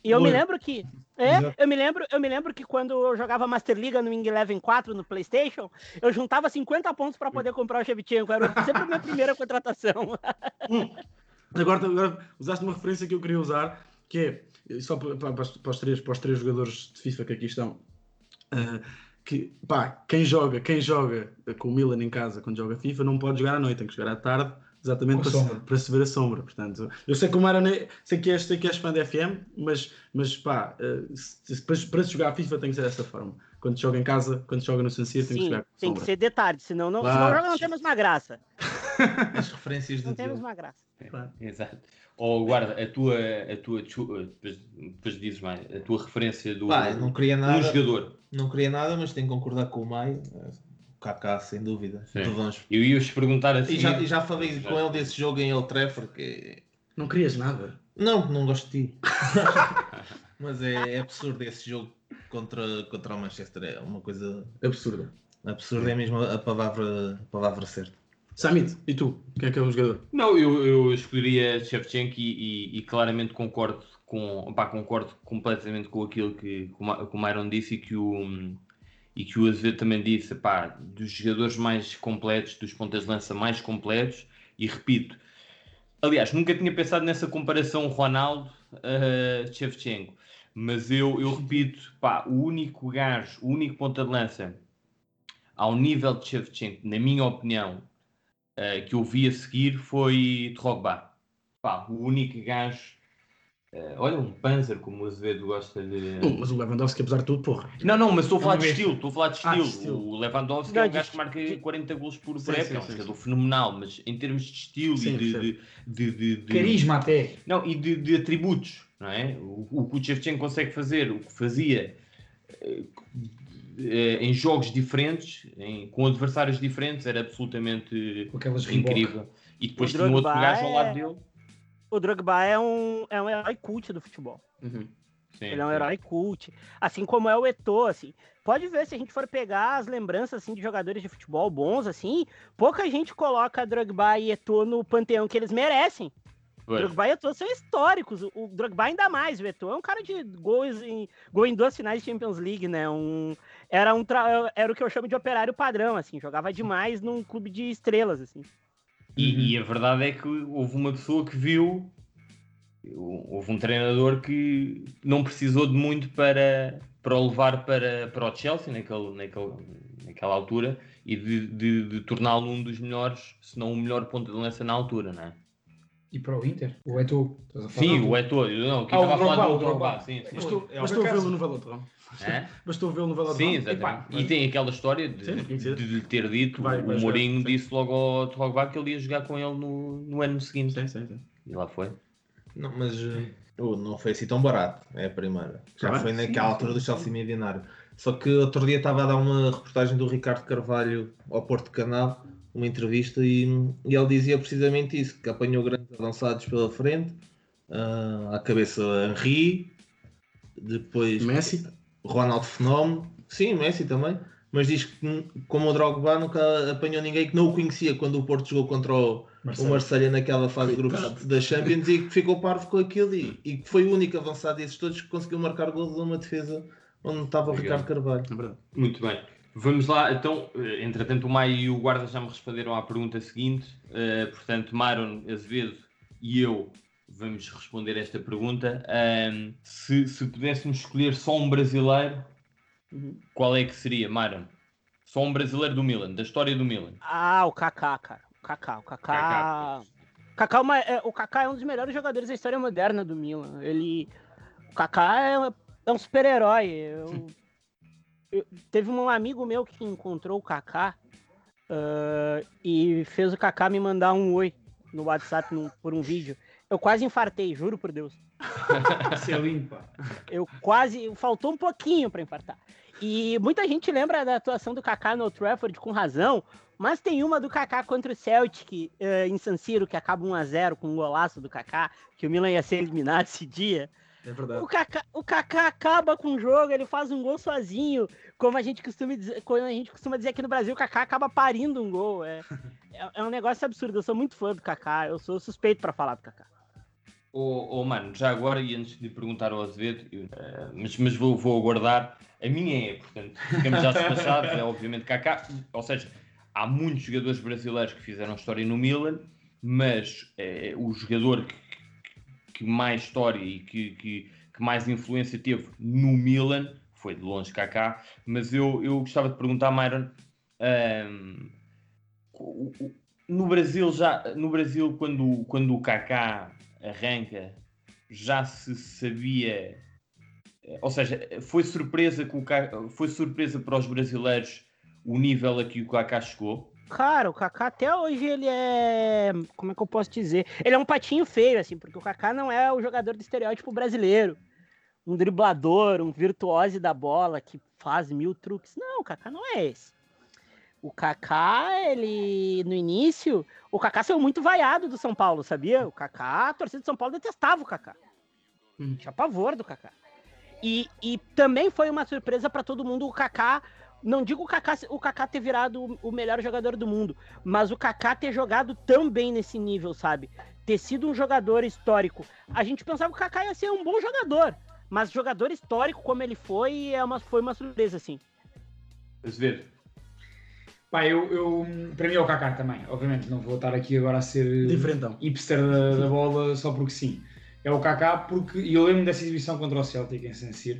E eu me lembro que. É, eu me lembro, eu me lembro que quando eu jogava Master Liga no Wing Eleven 4 no PlayStation, eu juntava 50 pontos para poder comprar o Shevchenko. Era sempre a minha primeira contratação. *laughs* Agora, agora usaste uma referência que eu queria usar, que é, só para, para- para os- três, para os três jogadores de FIFA que aqui estão, ah, que, pá, quem joga, quem joga com o Milan em casa quando joga FIFA não pode jogar à noite, tem que jogar à tarde, exatamente para se, para se ver a sombra. Portanto, eu sei como era, ne- sei que és, sei que és fã da FM, mas, mas pá, se- se- para, para se jogar FIFA tem que ser dessa forma. Quando joga em casa, quando joga no San Siro, tem que jogar com tem que ser de tarde, senão não, Claro. senão não tem mais uma graça. *laughs* As referências Não de tem mais Deus. uma graça. Exato. Ou guarda, a tua, a tua chu- depois, depois dizes mais, a tua referência do, Pá, não queria do nada. jogador. Não queria nada, mas tenho que concordar com o Maio. Kaká, sem dúvida. Eu ia-vos perguntar assim. E já, e já falei com ele desse jogo em Old Trafford que Não querias nada. Não, não gosto de ti. *laughs* Mas é, é absurdo esse jogo contra, contra o Manchester. É uma coisa absurda. Absurda é mesmo a palavra, a palavra certa. Samit, e tu? Quem é que é o jogador? Não, eu, eu escolheria Shevchenko e, e- e claramente concordo com, pá, concordo completamente com aquilo que, que o Myron disse e que o, e que o Azevedo também disse, pá, dos jogadores mais completos, dos pontas de lança mais completos, e repito, aliás, nunca tinha pensado nessa comparação Ronaldo-Shevchenko, mas eu, eu repito, pá, o único gajo, o único ponta de lança ao nível de Shevchenko, na minha opinião, eh, que eu vi a seguir foi Drogba. Pá, o único gajo. eh, olha, um Panzer, como o Azevedo gosta de. Mas o Lewandowski, apesar de tudo, porra. Não, não, mas estou a falar de estilo. Estou a falar de Ah, de estilo. estilo. O Lewandowski Não, é um gajo que marca 40 golos por, Sim, por época. sim, É um jogador fenomenal, mas em termos de estilo Sim, e de, de, de, de- de- Carisma até. Não, e de, de atributos, não é? O, o que o Shevchenko consegue fazer, o que fazia eh, eh, em jogos diferentes, em- com adversários diferentes, era absolutamente aquelas incrível. E depois O tinha outro gajo ao lado é- dele. O Drogba é um, é um herói cult do futebol. Sim, Ele é um herói cult. Assim como é o Eto'o, assim. Pode ver, se a gente for pegar as lembranças, assim, de jogadores de futebol bons, assim, pouca gente coloca Drogba e Eto'o no panteão que eles merecem. Pois. Drogba e Eto'o são históricos. O, o Drogba ainda mais. O Eto'o é um cara de gols em, gol em duas finais de Champions League, né? Um, era, um tra- era o que eu chamo de operário padrão, assim. Jogava demais num clube de estrelas, assim. E, e a verdade é que houve uma pessoa que viu, houve um treinador que não precisou de muito para, para o levar para, para o Chelsea naquele, naquele, naquela altura e de, de, de torná-lo um dos melhores, se não o melhor ponta de lança na altura, não é? E para o Inter? O Eto'o? A? Sim, o Eto'o. Eu Não, quem Ah, estava a falar do o Drogba. Sim, sim. Bastou, É, bastou por acaso- vê-lo no Velodrome. Hã? Bastou vê-lo no Velodrome. Sim, exatamente. E tem aquela história de, Sim, conhecido. de lhe ter dito, Vai- vai o jogar, Mourinho sim. disse logo ao Drogba que ele ia jogar com ele no, no ano seguinte. Sim, sim, sim. E lá foi. Não, mas oh, não foi assim tão barato. É a primeira. Já Tá foi bem. naquela Sim, altura sim, do Chelsea milionário. Só que outro dia estava a dar uma reportagem do Ricardo Carvalho ao Porto Canal, uma entrevista, e, e ele dizia precisamente isso: que apanhou grandes avançados pela frente, ah, à cabeça Henri, depois Messi. Ronaldo Fenómeno, sim, Messi também, mas diz que como o Drogba nunca apanhou ninguém que não o conhecia quando o Porto jogou contra o Marselha. o Marselha naquela fase de grupos da Champions e que ficou parvo com aquilo e, e que foi o único avançado desses todos que conseguiu marcar gol de uma defesa onde estava Obrigado. Ricardo Carvalho. Muito bem. Vamos lá, então, eh, entretanto, o Maio e o Guarda já me responderam à pergunta seguinte. Eh, portanto, Maron Azevedo e eu vamos responder esta pergunta. Se, se pudéssemos escolher só um brasileiro, qual é que seria, Maron? Só um brasileiro do Milan, da história do Milan. Ah, o Kaká, cara. O Kaká, o Kaká. O Kaká, é uma- é, o Kaká é um dos melhores jogadores da história moderna do Milan. Ele, o Kaká é, é um super-herói. Eu- eu- teve um amigo meu que encontrou o Kaká ah, e fez o Kaká me mandar um oi no WhatsApp num- por um vídeo. Eu quase infartei, juro por Deus. *laughs* Você pá. Eu quase. Faltou um pouquinho para infartar. E muita gente lembra da atuação do Kaká no Trafford com razão, mas tem uma do Kaká contra o Celtic eh, em San Siro, que acaba 1x0 com um golaço do Kaká, que o Milan ia ser eliminado esse dia. É verdade. O Kaká, o Kaká acaba com o jogo, ele faz um gol sozinho, como a gente costuma dizer, como a gente costuma dizer aqui no Brasil, o Kaká acaba parindo um gol. É, é, é um negócio absurdo. Eu sou muito fã do Kaká, eu sou suspeito para falar do Kaká. Ô, ô, mano, já agora, e antes de perguntar ao Azevedo, eu, eh, mas, mas vou, vou aguardar, a minha é, portanto, ficamos já despachados, é obviamente Kaká, ou seja, há muitos jogadores brasileiros que fizeram história no Milan, mas eh, o jogador que, que mais história e que, que, que mais influência teve no Milan foi de longe Kaká, mas eu, eu gostava de perguntar, Myron, o- no Brasil já no Brasil quando quando o Kaká arranca já se sabia eh, ou seja foi surpresa que o Kaká, foi surpresa para os brasileiros o nível a que o Kaká chegou Cara, o Kaká até hoje ele é. Como é que eu posso dizer? Ele é um patinho feio, assim, porque o Kaká não é o jogador do estereótipo brasileiro. Um driblador, um virtuose da bola que faz mil truques. Não, o Kaká não é esse. O Kaká, ele. No início, o Kaká saiu muito vaiado do São Paulo, sabia? O Kaká, a torcida de São Paulo detestava o Kaká. Tinha pavor do Kaká. E, e também foi uma surpresa para todo mundo o Kaká. Não digo o Kaká, o Kaká ter virado o- melhor jogador do mundo, mas o Kaká ter jogado tão bem nesse nível, sabe? Ter sido um jogador histórico. A gente pensava que o Kaká ia ser um bom jogador, mas jogador histórico como ele foi, é uma, foi uma surpresa, assim. Azevedo Pá, eu, eu, para mim é o Kaká também. Obviamente, não vou estar aqui agora a ser Diferentão. hipster da, da bola só porque sim. É o Kaká porque, e eu lembro dessa exibição contra o Celtic em San Siro.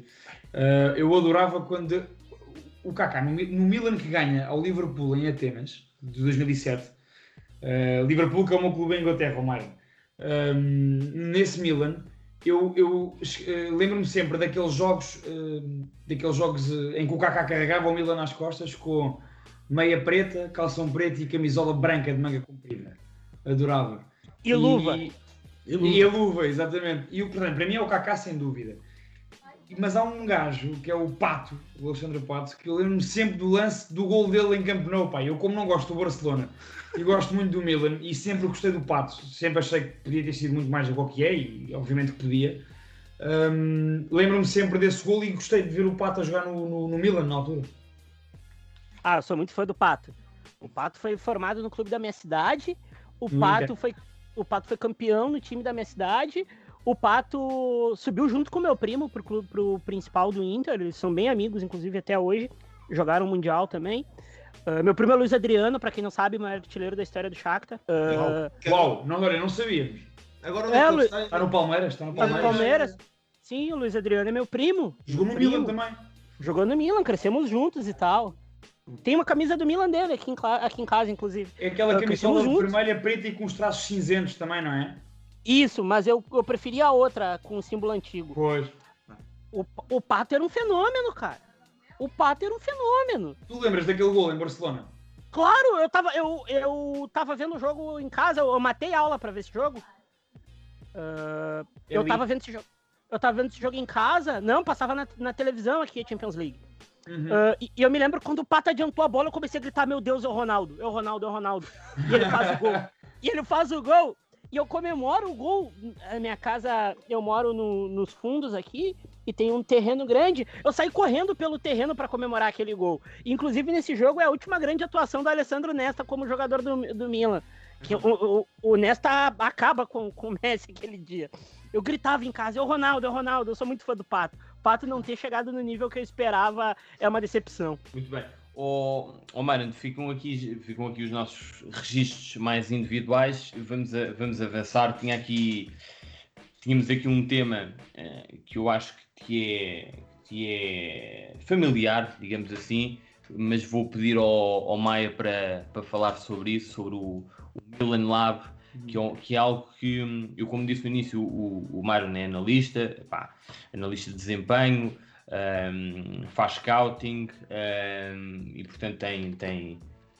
Uh, eu adorava quando o Kaká, no, no Milan que ganha ao Liverpool em Atenas, de 2007, uh, Liverpool que é o meu clube em Inglaterra, o Myron. Um, nesse Milan, eu, eu eh, lembro-me sempre daqueles jogos, eh, daqueles jogos eh, em que o Kaká carregava o Milan nas costas com meia preta, calção preto e camisola branca de manga comprida. Adorava. E luva. E, e a luva, exatamente. E o portanto, para mim é o Kaká sem dúvida. Mas há um gajo que é o Pato, o Alexandre Pato, que eu lembro-me sempre do lance do gol dele em Camp Nou, pá. Eu como não gosto do Barcelona e gosto muito do Milan e sempre gostei do Pato, sempre achei que podia ter sido muito mais do que é e obviamente que podia. Hum, lembro-me sempre desse gol e gostei de ver o Pato a jogar no, no, no Milan na altura. Ah, eu sou muito fã do Pato. O Pato foi formado no clube da minha cidade. O Pato Inter. foi o Pato foi campeão no time da minha cidade. O Pato subiu junto com o meu primo pro clube pro principal do Inter. Eles são bem amigos, inclusive até hoje. Jogaram o mundial também. Ah, meu primo é Luiz Adriano, pra quem não sabe, maior artilheiro da história do Shakhtar. Ah, Uau, não, olha, não sabíamos. Agora onde é Lu- está? Está no Palmeiras, está no tá no Palmeiras. Palmeiras. Sim, o Luiz Adriano é meu primo. Jogou no Primo. Milan também. Jogou no Milan, crescemos juntos e tal. Tem uma camisa do Milan dele aqui em, aqui em casa, inclusive. É aquela crescemos camisola vermelha, preta e com os traços cinzentos também, não é? Isso, mas eu, eu preferia a outra com o símbolo antigo. Pois. O, o Pato era um fenômeno, cara. O Pato era um fenômeno. Tu lembras daquele gol em Barcelona? Claro, eu tava, eu, eu tava vendo o jogo em casa, eu matei a aula pra ver esse jogo. Ah, eu Eu tava vendo esse jogo. Eu tava vendo esse jogo em casa. Não, passava na, na televisão aqui a Champions League. Uhum. Ah, e, e eu me lembro quando o Pato adiantou a bola, eu comecei a gritar: Meu Deus, é o Ronaldo, é o Ronaldo, é o Ronaldo. E ele faz o gol. *laughs* E ele faz o gol. E eu comemoro o gol. A minha casa, eu moro no- nos fundos aqui. e tem um terreno grande, eu saí correndo pelo terreno para comemorar aquele gol. Inclusive, nesse jogo é a última grande atuação do Alessandro Nesta como jogador do, do Milan. Que o, o, o Nesta acaba com, com o Messi aquele dia. Eu gritava em casa, o Ronaldo, o Ronaldo, eu sou muito fã do Pato. O Pato não ter chegado no nível que eu esperava é uma decepção. Muito bem. Ó oh, oh, ficam aqui, ficam aqui os nossos registros mais individuais. Vamos, a, vamos avançar. Tinha aqui, tínhamos aqui um tema uh, que eu acho que é, que é familiar, digamos assim, mas vou pedir ao, ao Maia para, para falar sobre isso, sobre o, o Milan Lab que é, que é, algo que hum, eu, como disse no início, o, o é analista, pá, analista de desempenho, um, faz scouting um, e portanto tem, tem,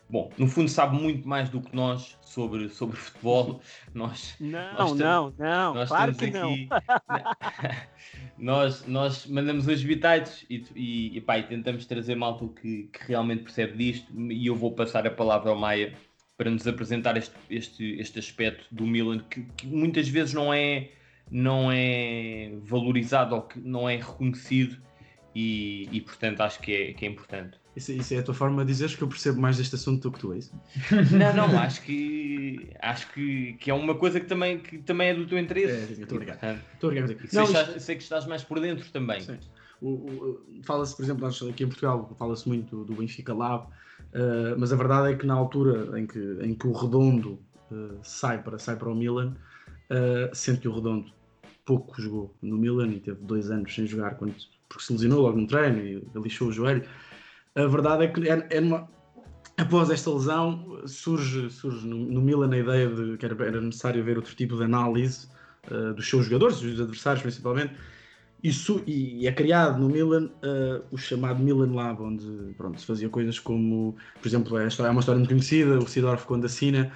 bom, no fundo sabe muito mais do que nós sobre, sobre *laughs* futebol. Nós, não, nós não, não, nós claro que aqui, não. *laughs* nós, nós mandamos os bitites e, e, e, pá, e tentamos trazer malta que, que realmente percebe disto e eu vou passar a palavra ao Maia para nos apresentar este, este, este aspecto do Milan que, que, muitas vezes não é, não é valorizado ou que não é reconhecido e, e portanto acho que é, que é importante. Isso, isso, é a tua forma de dizeres que eu percebo mais deste assunto do que tu és? *laughs* Não, não, acho que acho que, que é uma coisa que também, que também é do teu interesse. É, muito obrigado. Muito obrigado aqui. Sei, não, sei que estás mais por dentro também. Fala-se, por exemplo, aqui em Portugal, fala-se muito do Benfica Lab, Uh, mas a verdade é que na altura em que, em que o Redondo uh, sai, para, sai para o Milan, uh, sendo que o Redondo pouco jogou no Milan e teve dois anos sem jogar quando, porque se lesionou logo no treino e lixou o joelho. A verdade é que é, é numa, após esta lesão surge, surge no, no, Milan a ideia de que era, era necessário ver outro tipo de análise dos seus jogadores, dos adversários principalmente, isso, e é criado no Milan uh, o chamado Milan Lab, onde pronto, se fazia coisas como, por exemplo, é, é uma história muito conhecida, o Sidorf quando assina,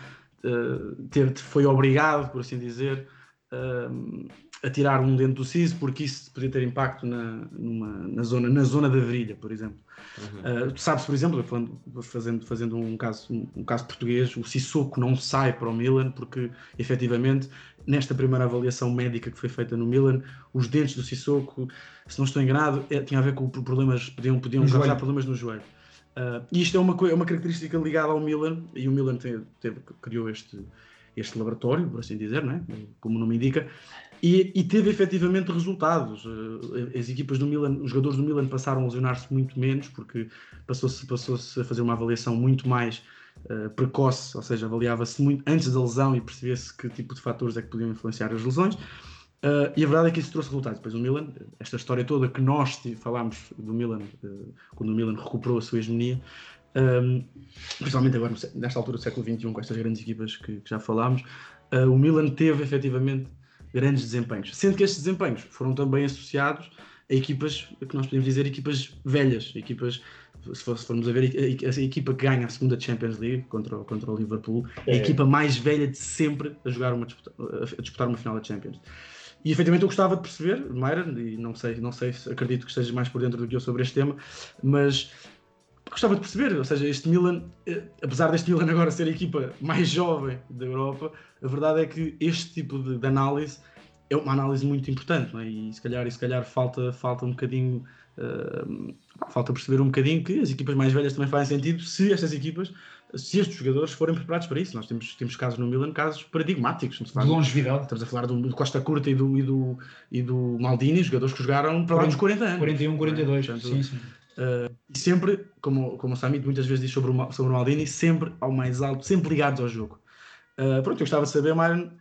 uh, ter, foi obrigado, por assim dizer, uh, a tirar um dente do siso, porque isso podia ter impacto na, numa, na, zona, na zona da virilha, por exemplo. Uhum. Uh, sabes, por exemplo, fazendo, fazendo um, caso, um, um, caso português, o Sissoko não sai para o Milan porque, efetivamente, nesta primeira avaliação médica que foi feita no Milan, os dentes do Sissoko, se não estou enganado, é, tinha a ver com problemas, podiam, podiam causar joelho. problemas no joelho. Uh, e isto é uma, é uma característica ligada ao Milan, e o Milan teve, teve, criou este, este laboratório, por assim dizer, não é? como o nome indica, e, e, teve efetivamente resultados. Ah, as equipas do Milan, os jogadores do Milan passaram a lesionar-se muito menos, porque passou-se passou a fazer uma avaliação muito mais uh, precoce, ou seja, avaliava-se muito antes da lesão e percebia-se que tipo de fatores é que podiam influenciar as lesões. Uh, e a verdade é que isso trouxe resultados. Depois o Milan, esta história toda que nós falámos do Milan, uh, quando o Milan recuperou a sua hegemonia, um, principalmente agora nesta altura do século XXI, com estas grandes equipas que, que já falámos, uh, o Milan teve efetivamente grandes desempenhos. Sendo que estes desempenhos foram também associados a equipas que nós podemos dizer equipas velhas, equipas se formos a ver a, equipa que ganha a segunda Champions League contra, contra o Liverpool, é. a equipa mais velha de sempre a jogar uma a disputar uma final da Champions. E efetivamente eu gostava de perceber, Myron, e não sei, não sei, acredito que estejas mais por dentro do que eu sobre este tema, mas gostava de perceber, ou seja, este Milan, eh, apesar deste Milan agora ser a equipa mais jovem da Europa, a verdade é que este tipo de, de análise é uma análise muito importante, é? e se calhar, e se calhar falta, falta um bocadinho Uh, falta perceber um bocadinho que as equipas mais velhas também fazem sentido se estas equipas, se estes jogadores forem preparados para isso. Nós temos, temos casos no Milan, casos paradigmáticos. De longevidade. Estamos a falar do, do, Costa Curta e do, e, do, e do Maldini, jogadores que jogaram para lá dos 40 anos. 41, 42. Portanto, sim, sim. Uh, e sempre, como, como o Samit muitas vezes diz sobre o, sobre o Maldini, sempre ao mais alto, sempre ligados ao jogo. Uh, pronto, eu gostava de saber, Myron,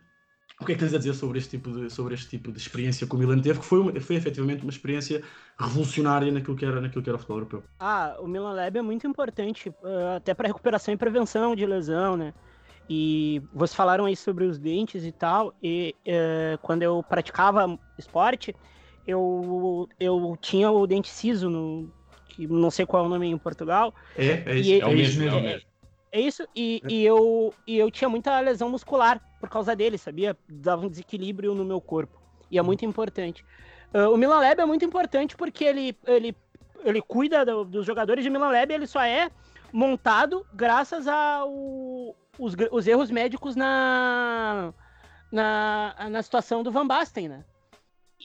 o que é que tens a dizer sobre este tipo de, sobre este tipo de experiência que o Milan teve, que foi, uma, foi efetivamente uma experiência revolucionária naquilo que era, naquilo que era o futebol europeu? Ah, o Milan Lab é muito importante, uh, até para recuperação e prevenção de lesão, né? E vocês falaram aí sobre os dentes e tal, e uh, quando eu praticava esporte, eu, eu tinha o dente ciso, no, que não sei qual é o nome em Portugal. É, é, isso, é, o mesmo, é, o mesmo. É isso, e, é. e, eu, e eu tinha muita lesão muscular por causa dele, sabia? Dava um desequilíbrio no meu corpo. E é hum. muito importante. Uh, o Milan Lab é muito importante porque ele, ele, ele cuida do, dos jogadores de Milan Lab ele só é montado graças aos os erros médicos na, na, na situação do Van Basten, né?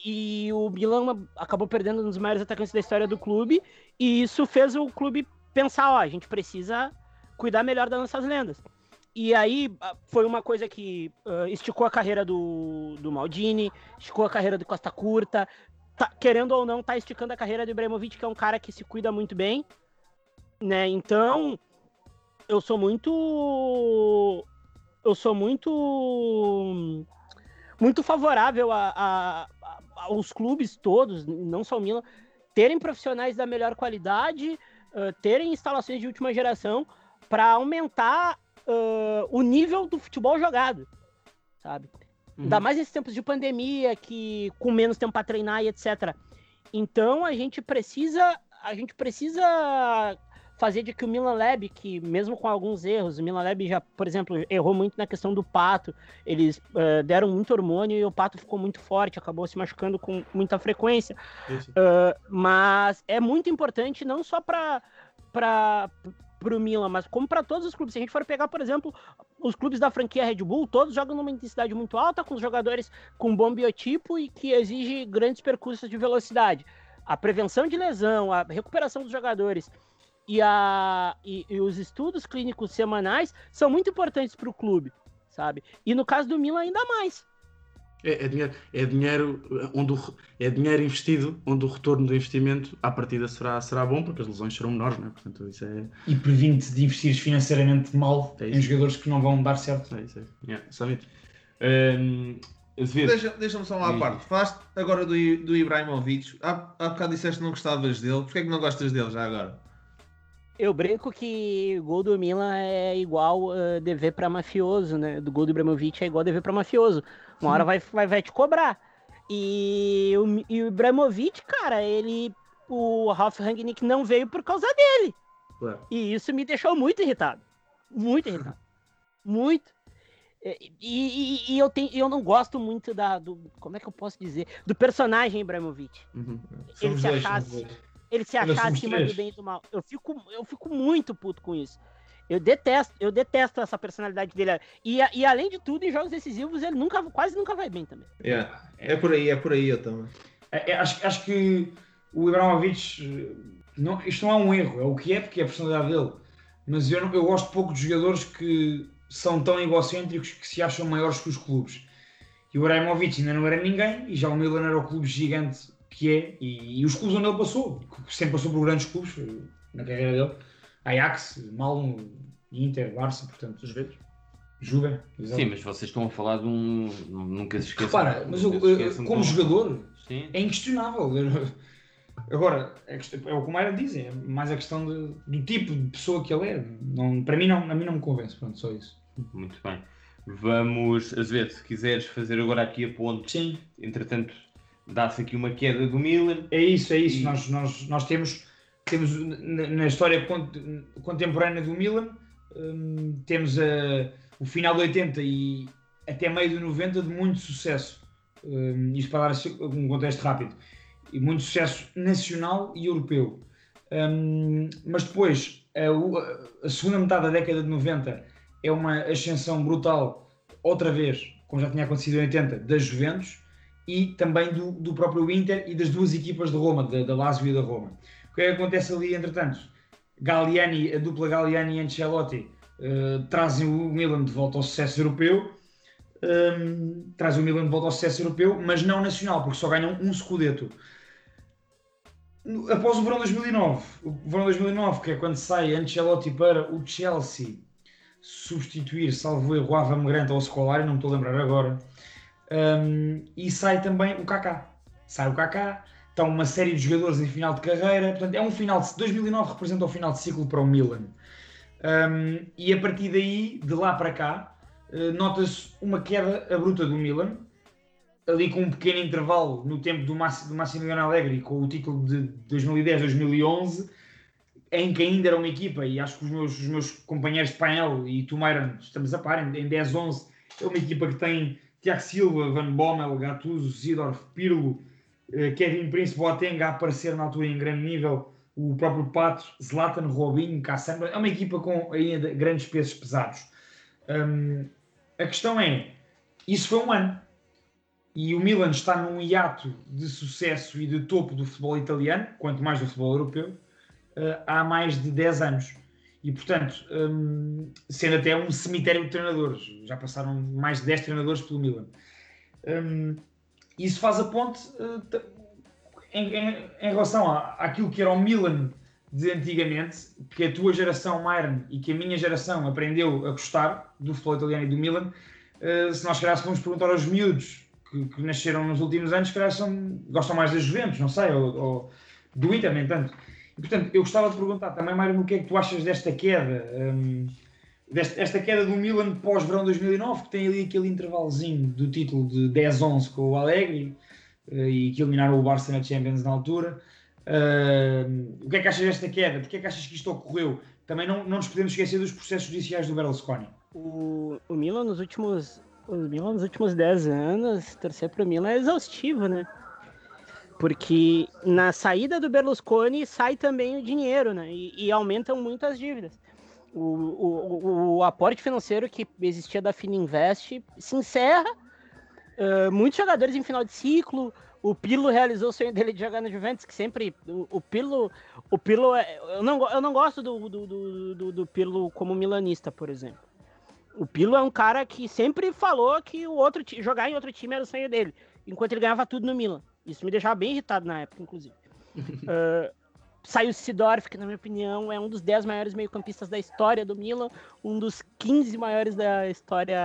e o Milan acabou perdendo um dos maiores atacantes da história do clube, e isso fez o clube pensar, ó, a gente precisa cuidar melhor das nossas lendas. E aí foi uma coisa que uh, esticou a carreira do, do Maldini, esticou a carreira do Costa Curta, tá, querendo ou não, tá esticando a carreira do Ibrahimovic, que é um cara que se cuida muito bem, né? Então, eu sou muito eu sou muito muito favorável a, a, a, aos clubes todos, não só o Milan, terem profissionais da melhor qualidade, uh, terem instalações de última geração para aumentar uh, o nível do futebol jogado, sabe? Uhum. Ainda mais nesses tempos de pandemia, que com menos tempo para treinar e etc. Então a gente precisa, a gente precisa fazer de que o Milan Lab, que mesmo com alguns erros, o Milan Lab já, por exemplo, errou muito na questão do pato, eles uh, deram muito hormônio e o pato ficou muito forte, acabou se machucando com muita frequência. Uh, mas é muito importante não só para para o Milan, mas como para todos os clubes. Se a gente for pegar, por exemplo, os clubes da franquia Red Bull, todos jogam numa intensidade muito alta, com os jogadores com bom biotipo e que exige grandes percursos de velocidade. A prevenção de lesão, a recuperação dos jogadores e, a, e, e os estudos clínicos semanais são muito importantes para o clube, sabe? E no caso do Milan, ainda mais. É, é, dinheiro, é, dinheiro onde o, é dinheiro investido onde o retorno do investimento à partida será, será bom porque as lesões serão menores, né? Portanto, isso é... E previne-te de investir financeiramente mal é em jogadores que não vão dar certo. É isso, é. Yeah, somente. Um, Deixa-me deixa só uma parte. Falaste agora do, do Ibrahimovic. Há, há bocado disseste que não gostavas dele. Porquê é que não gostas dele já agora? Eu brinco que gol do Milan é igual uh, dever para mafioso, né? Do gol do Ibrahimovic é igual dever para mafioso. Uma hora vai, vai, vai te cobrar. E o, e o Ibrahimovic, cara, ele. O Ralf Rangnick não veio por causa dele. Ué. E isso me deixou muito irritado. Muito irritado. *laughs* muito. E, e, e, eu, tenho, eu não gosto muito da. Do, como é que eu posso dizer? Do personagem Ibrahimovic. Uhum. Ele se achasse ele se achar acima do bem e do mal. Eu fico, eu fico muito puto com isso. Eu detesto, eu detesto essa personalidade dele. E, e além de tudo, em jogos decisivos, ele nunca, quase nunca vai bem também. É, é por aí, é por aí eu também. É, é, acho, acho que o Ibrahimovic, não, isto não é um erro, é o que é, porque é a personalidade dele. Mas eu, eu gosto pouco de jogadores que são tão egocêntricos que se acham maiores que os clubes. E o Ibrahimovic ainda não era ninguém, e já o Milan era o clube gigante que é, e, e, os clubes onde ele passou, sempre passou por grandes clubes eh, na carreira dele, Ajax, Malmo, Inter, Barça, portanto, os vezes. Juve. Sim, mas vocês estão a falar de um. Nunca se esqueçam. Repara, mas eu, como jogador, Sim. é inquestionável. *laughs* Agora, é, é o que o Mayra diz, é mais a questão de, do tipo de pessoa que ele é. Não, para mim, não, a mim não me convence. Pronto, só isso. Muito bem. Vamos, às vezes, se quiseres fazer agora aqui a ponte. Sim. Entretanto, dá-se aqui uma queda do Milan. É isso, é isso. E... Nós, nós, nós temos, temos na, história contemporânea do Milan, um, temos a, o final de 80 e até meio de 90 de muito sucesso. Um, isto para dar assim, um contexto rápido. E muito sucesso nacional e europeu. Um, mas depois, a, a, segunda metade da década de 90 é uma ascensão brutal, outra vez, como já tinha acontecido em 80, das Juventus e também do, do próprio Inter e das duas equipas de Roma, da, Lazio e da Roma. O que é que acontece ali, entretanto? Galliani, a dupla Galliani e Ancelotti uh, trazem o Milan de volta ao sucesso europeu, um, ehm, trazem o Milan de volta ao sucesso europeu, mas não nacional, porque só ganham um Scudetto. Após o verão 2009, o verão 2009, que é quando sai Ancelotti para o Chelsea substituir, salvo erro, Ava Grant ou Scolari, não me estou a lembrar agora, um, e sai também o Kaká. Sai o Kaká, estão uma série de jogadores em final de carreira. Portanto, é um final de 2009 representa o final de ciclo para o Milan. Um, e a partir daí, de lá para cá, uh, nota-se uma queda abrupta do Milan, ali com um pequeno intervalo no tempo do, Massi, do Massimiliano Allegri, com o título de 2010-2011, em que ainda era uma equipa, e acho que os meus, os meus companheiros de painel e tu, estamos a par, em 10-11, é uma equipa que tem Tiago Silva, Van Bommel, Gattuso, Zidorf, Pirlo, eh, Kevin Prince, Boateng a aparecer na altura em grande nível, o próprio Pato, Zlatan, Robinho, Cassandra, é uma equipa com ainda grandes pesos pesados. Um, a questão é, isso foi um ano. e o Milan está num hiato de sucesso e de topo do futebol italiano, quanto mais do futebol europeu, uh, há mais de 10 anos. E, portanto, um, sendo até um cemitério de treinadores. Já passaram mais de 10 treinadores pelo Milan. Um, isso faz a ponte uh, em, em, em, relação à, àquilo que era o Milan de antigamente, que a tua geração, Myron, e que a minha geração aprendeu a gostar do futebol italiano e do Milan. Uh, se nós calhar vamos perguntar aos miúdos que, que, nasceram nos últimos anos, calhar são, gostam mais da Juventus, não sei, ou, ou do Inter, nem tanto. Portanto, eu gostava de perguntar também, Mário, o que é que tu achas desta queda? Um, desta, esta queda do Milan pós-verão 2009, que tem ali aquele intervalozinho do título de 10-11 com o Allegri uh, e que eliminaram o Barça na Champions na altura. Uh, o que é que achas desta queda? Porquê é que achas que isto ocorreu? Também não, não nos podemos esquecer dos processos judiciais do Berlusconi. O, o Milan nos últimos Milan nos últimos 10 anos, torcer para o Milan é exaustivo, né? Porque na saída do Berlusconi sai também o dinheiro, né? E, e aumentam muito as dívidas. O, o, o, aporte financeiro que existia da Fininvest se encerra. Uh, muitos jogadores em final de ciclo. O Pilo realizou o sonho dele de jogar na Juventus, que sempre. O, o. O Pilo é, eu, não, eu não gosto do, do, do, do, do como milanista, por exemplo. O Pilo é um cara que sempre falou que o outro jogar em outro time era o sonho dele, enquanto ele ganhava tudo no Milan. Isso me deixava bem irritado na época, inclusive. uh, *laughs* saiu Sidorf, que na minha opinião é um dos 10 maiores meio-campistas da história do Milan, um dos 15 maiores da história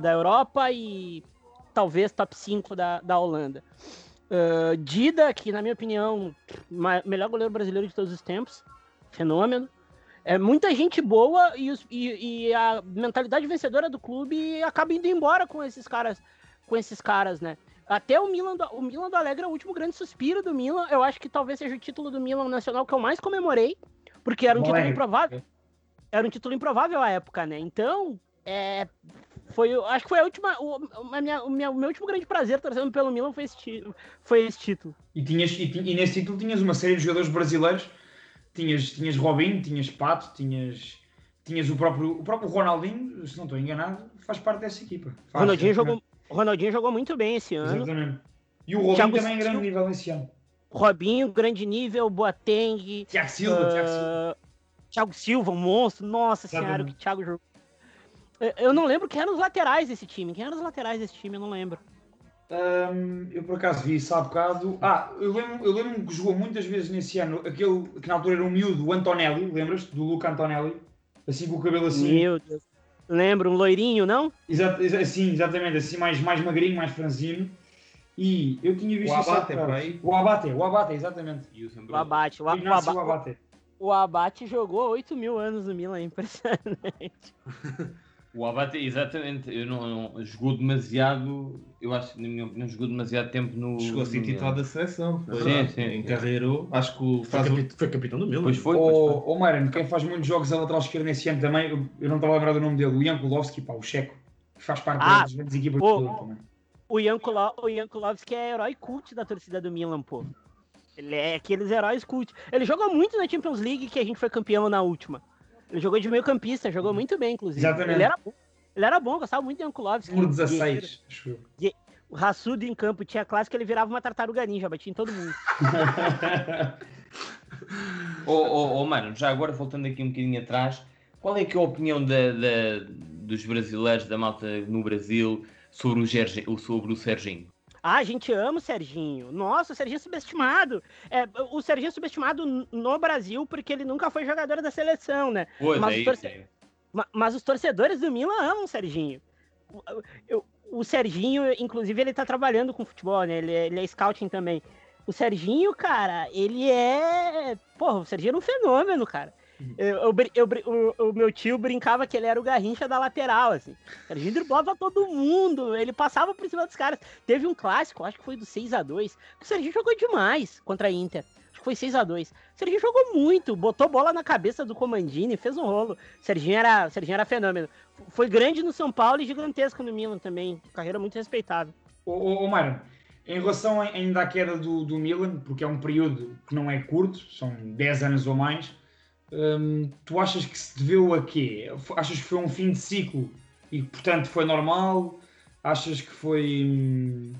da Europa e talvez top 5 da, da Holanda. Uh, Dida, que na minha opinião, melhor goleiro brasileiro de todos os tempos, fenômeno. É muita gente boa e, os, e, e a mentalidade vencedora do clube acaba indo embora com esses caras, com esses caras, né? Até o Milan, do, o Milan do Alegre é o último grande suspiro do Milan. Eu acho que talvez seja o título do Milan nacional que eu mais comemorei, porque era um título improvável. Era um título improvável à época, né? Então, é, foi, acho que foi a última, o, a minha, o, minha, o meu último grande prazer torcendo pelo Milan foi esse, foi esse título. E, tinhas, e, e nesse título tinhas uma série de jogadores brasileiros. Tinhas, tinhas Robinho, tinhas Pato, tinhas, tinhas o próprio, o próprio Ronaldinho, se não estou enganado, faz parte dessa equipa. Faz, Ronaldinho jogou, o Ronaldinho jogou muito bem esse ano. Exatamente. E o Robinho Thiago também em grande nível esse ano. Robinho, grande nível, Boateng. Thiago Silva, uh, Thiago Silva. Thiago Silva, um monstro. Nossa Exatamente. senhora, o que Thiago jogou. Eu não lembro quem eram os laterais desse time. Quem eram os laterais desse time, eu não lembro. Um, eu por acaso vi isso há bocado. Ah, eu lembro, eu lembro que jogou muitas vezes nesse ano aquele que na altura era um miúdo, o Antonelli, lembras-te? Do Luca Antonelli? Assim com o cabelo assim. Meu Deus. Lembro, um loirinho, não? Exato, sim, exatamente, assim mais, mais magrinho, mais franzino. E eu tinha visto o Abate, isso aí. O Abate, o Abate, exatamente. O Abate, o, o, o, Abate. o Abate jogou 8 mil anos no Milan, impressionante. *laughs* O Abate, exatamente, eu não, não, jogou demasiado, eu acho que não jogou demasiado tempo no. Chegou a ser titular da seleção. Foi, sim, sim. Encarreirou, acho que o, faz foi, foi capitão do Milan. Pois foi. O, o quem faz muitos jogos a lateral esquerda nesse ano também, eu, eu não estava a lembrar do nome dele, o Jankulovski, pá, o checo, que faz parte ah, das grandes equipas do Milan também. O Jankulovski é herói cult da torcida do Milan, pô. Ele é aqueles heróis cult. Ele jogou muito na Champions League que a gente foi campeão na última. Ele jogou de meio campista, jogou muito bem, inclusive. Exatamente. Ele era bom. Ele era bom, gostava muito de Ankulovski. Por 16, acho O Rassudo em campo tinha clássico, ele virava uma tartaruga ninja, batia em todo mundo. *laughs* Ô, oh, oh, mano, já agora voltando aqui um bocadinho atrás, qual é que é a opinião da, da, dos brasileiros, da malta no Brasil, sobre o, Gergi, sobre o Serginho? Ah, a gente ama o Serginho. Nossa, o Serginho é subestimado. É, o Serginho é subestimado no Brasil porque ele nunca foi jogador da seleção, né? Mas, é os torce... é. mas os torcedores do Milan amam o Serginho. Eu, o Serginho, inclusive, ele tá trabalhando com futebol, né? Ele é, ele é scouting também. O Serginho, cara, ele é. Porra, o Serginho é um fenômeno, cara. Eu, eu, eu, o, meu tio brincava que ele era o Garrincha da lateral, assim. Ele driblava todo mundo, ele passava por cima dos caras. Teve um clássico, acho que foi do 6 a 2 O Serginho jogou demais contra a Inter. Acho que foi 6 a 2 O Serginho jogou muito, botou bola na cabeça do Comandini, fez um rolo. O Serginho era, o Serginho era fenômeno. Foi grande no São Paulo e gigantesco no Milan também. Carreira muito respeitável. Ô, ô, ô Mário, em relação ainda à queda do, do Milan, porque é um período que não é curto, são 10 anos ou mais Hum, tu achas que se deveu a quê? Achas que foi um fim de ciclo e portanto foi normal? Achas que foi hum,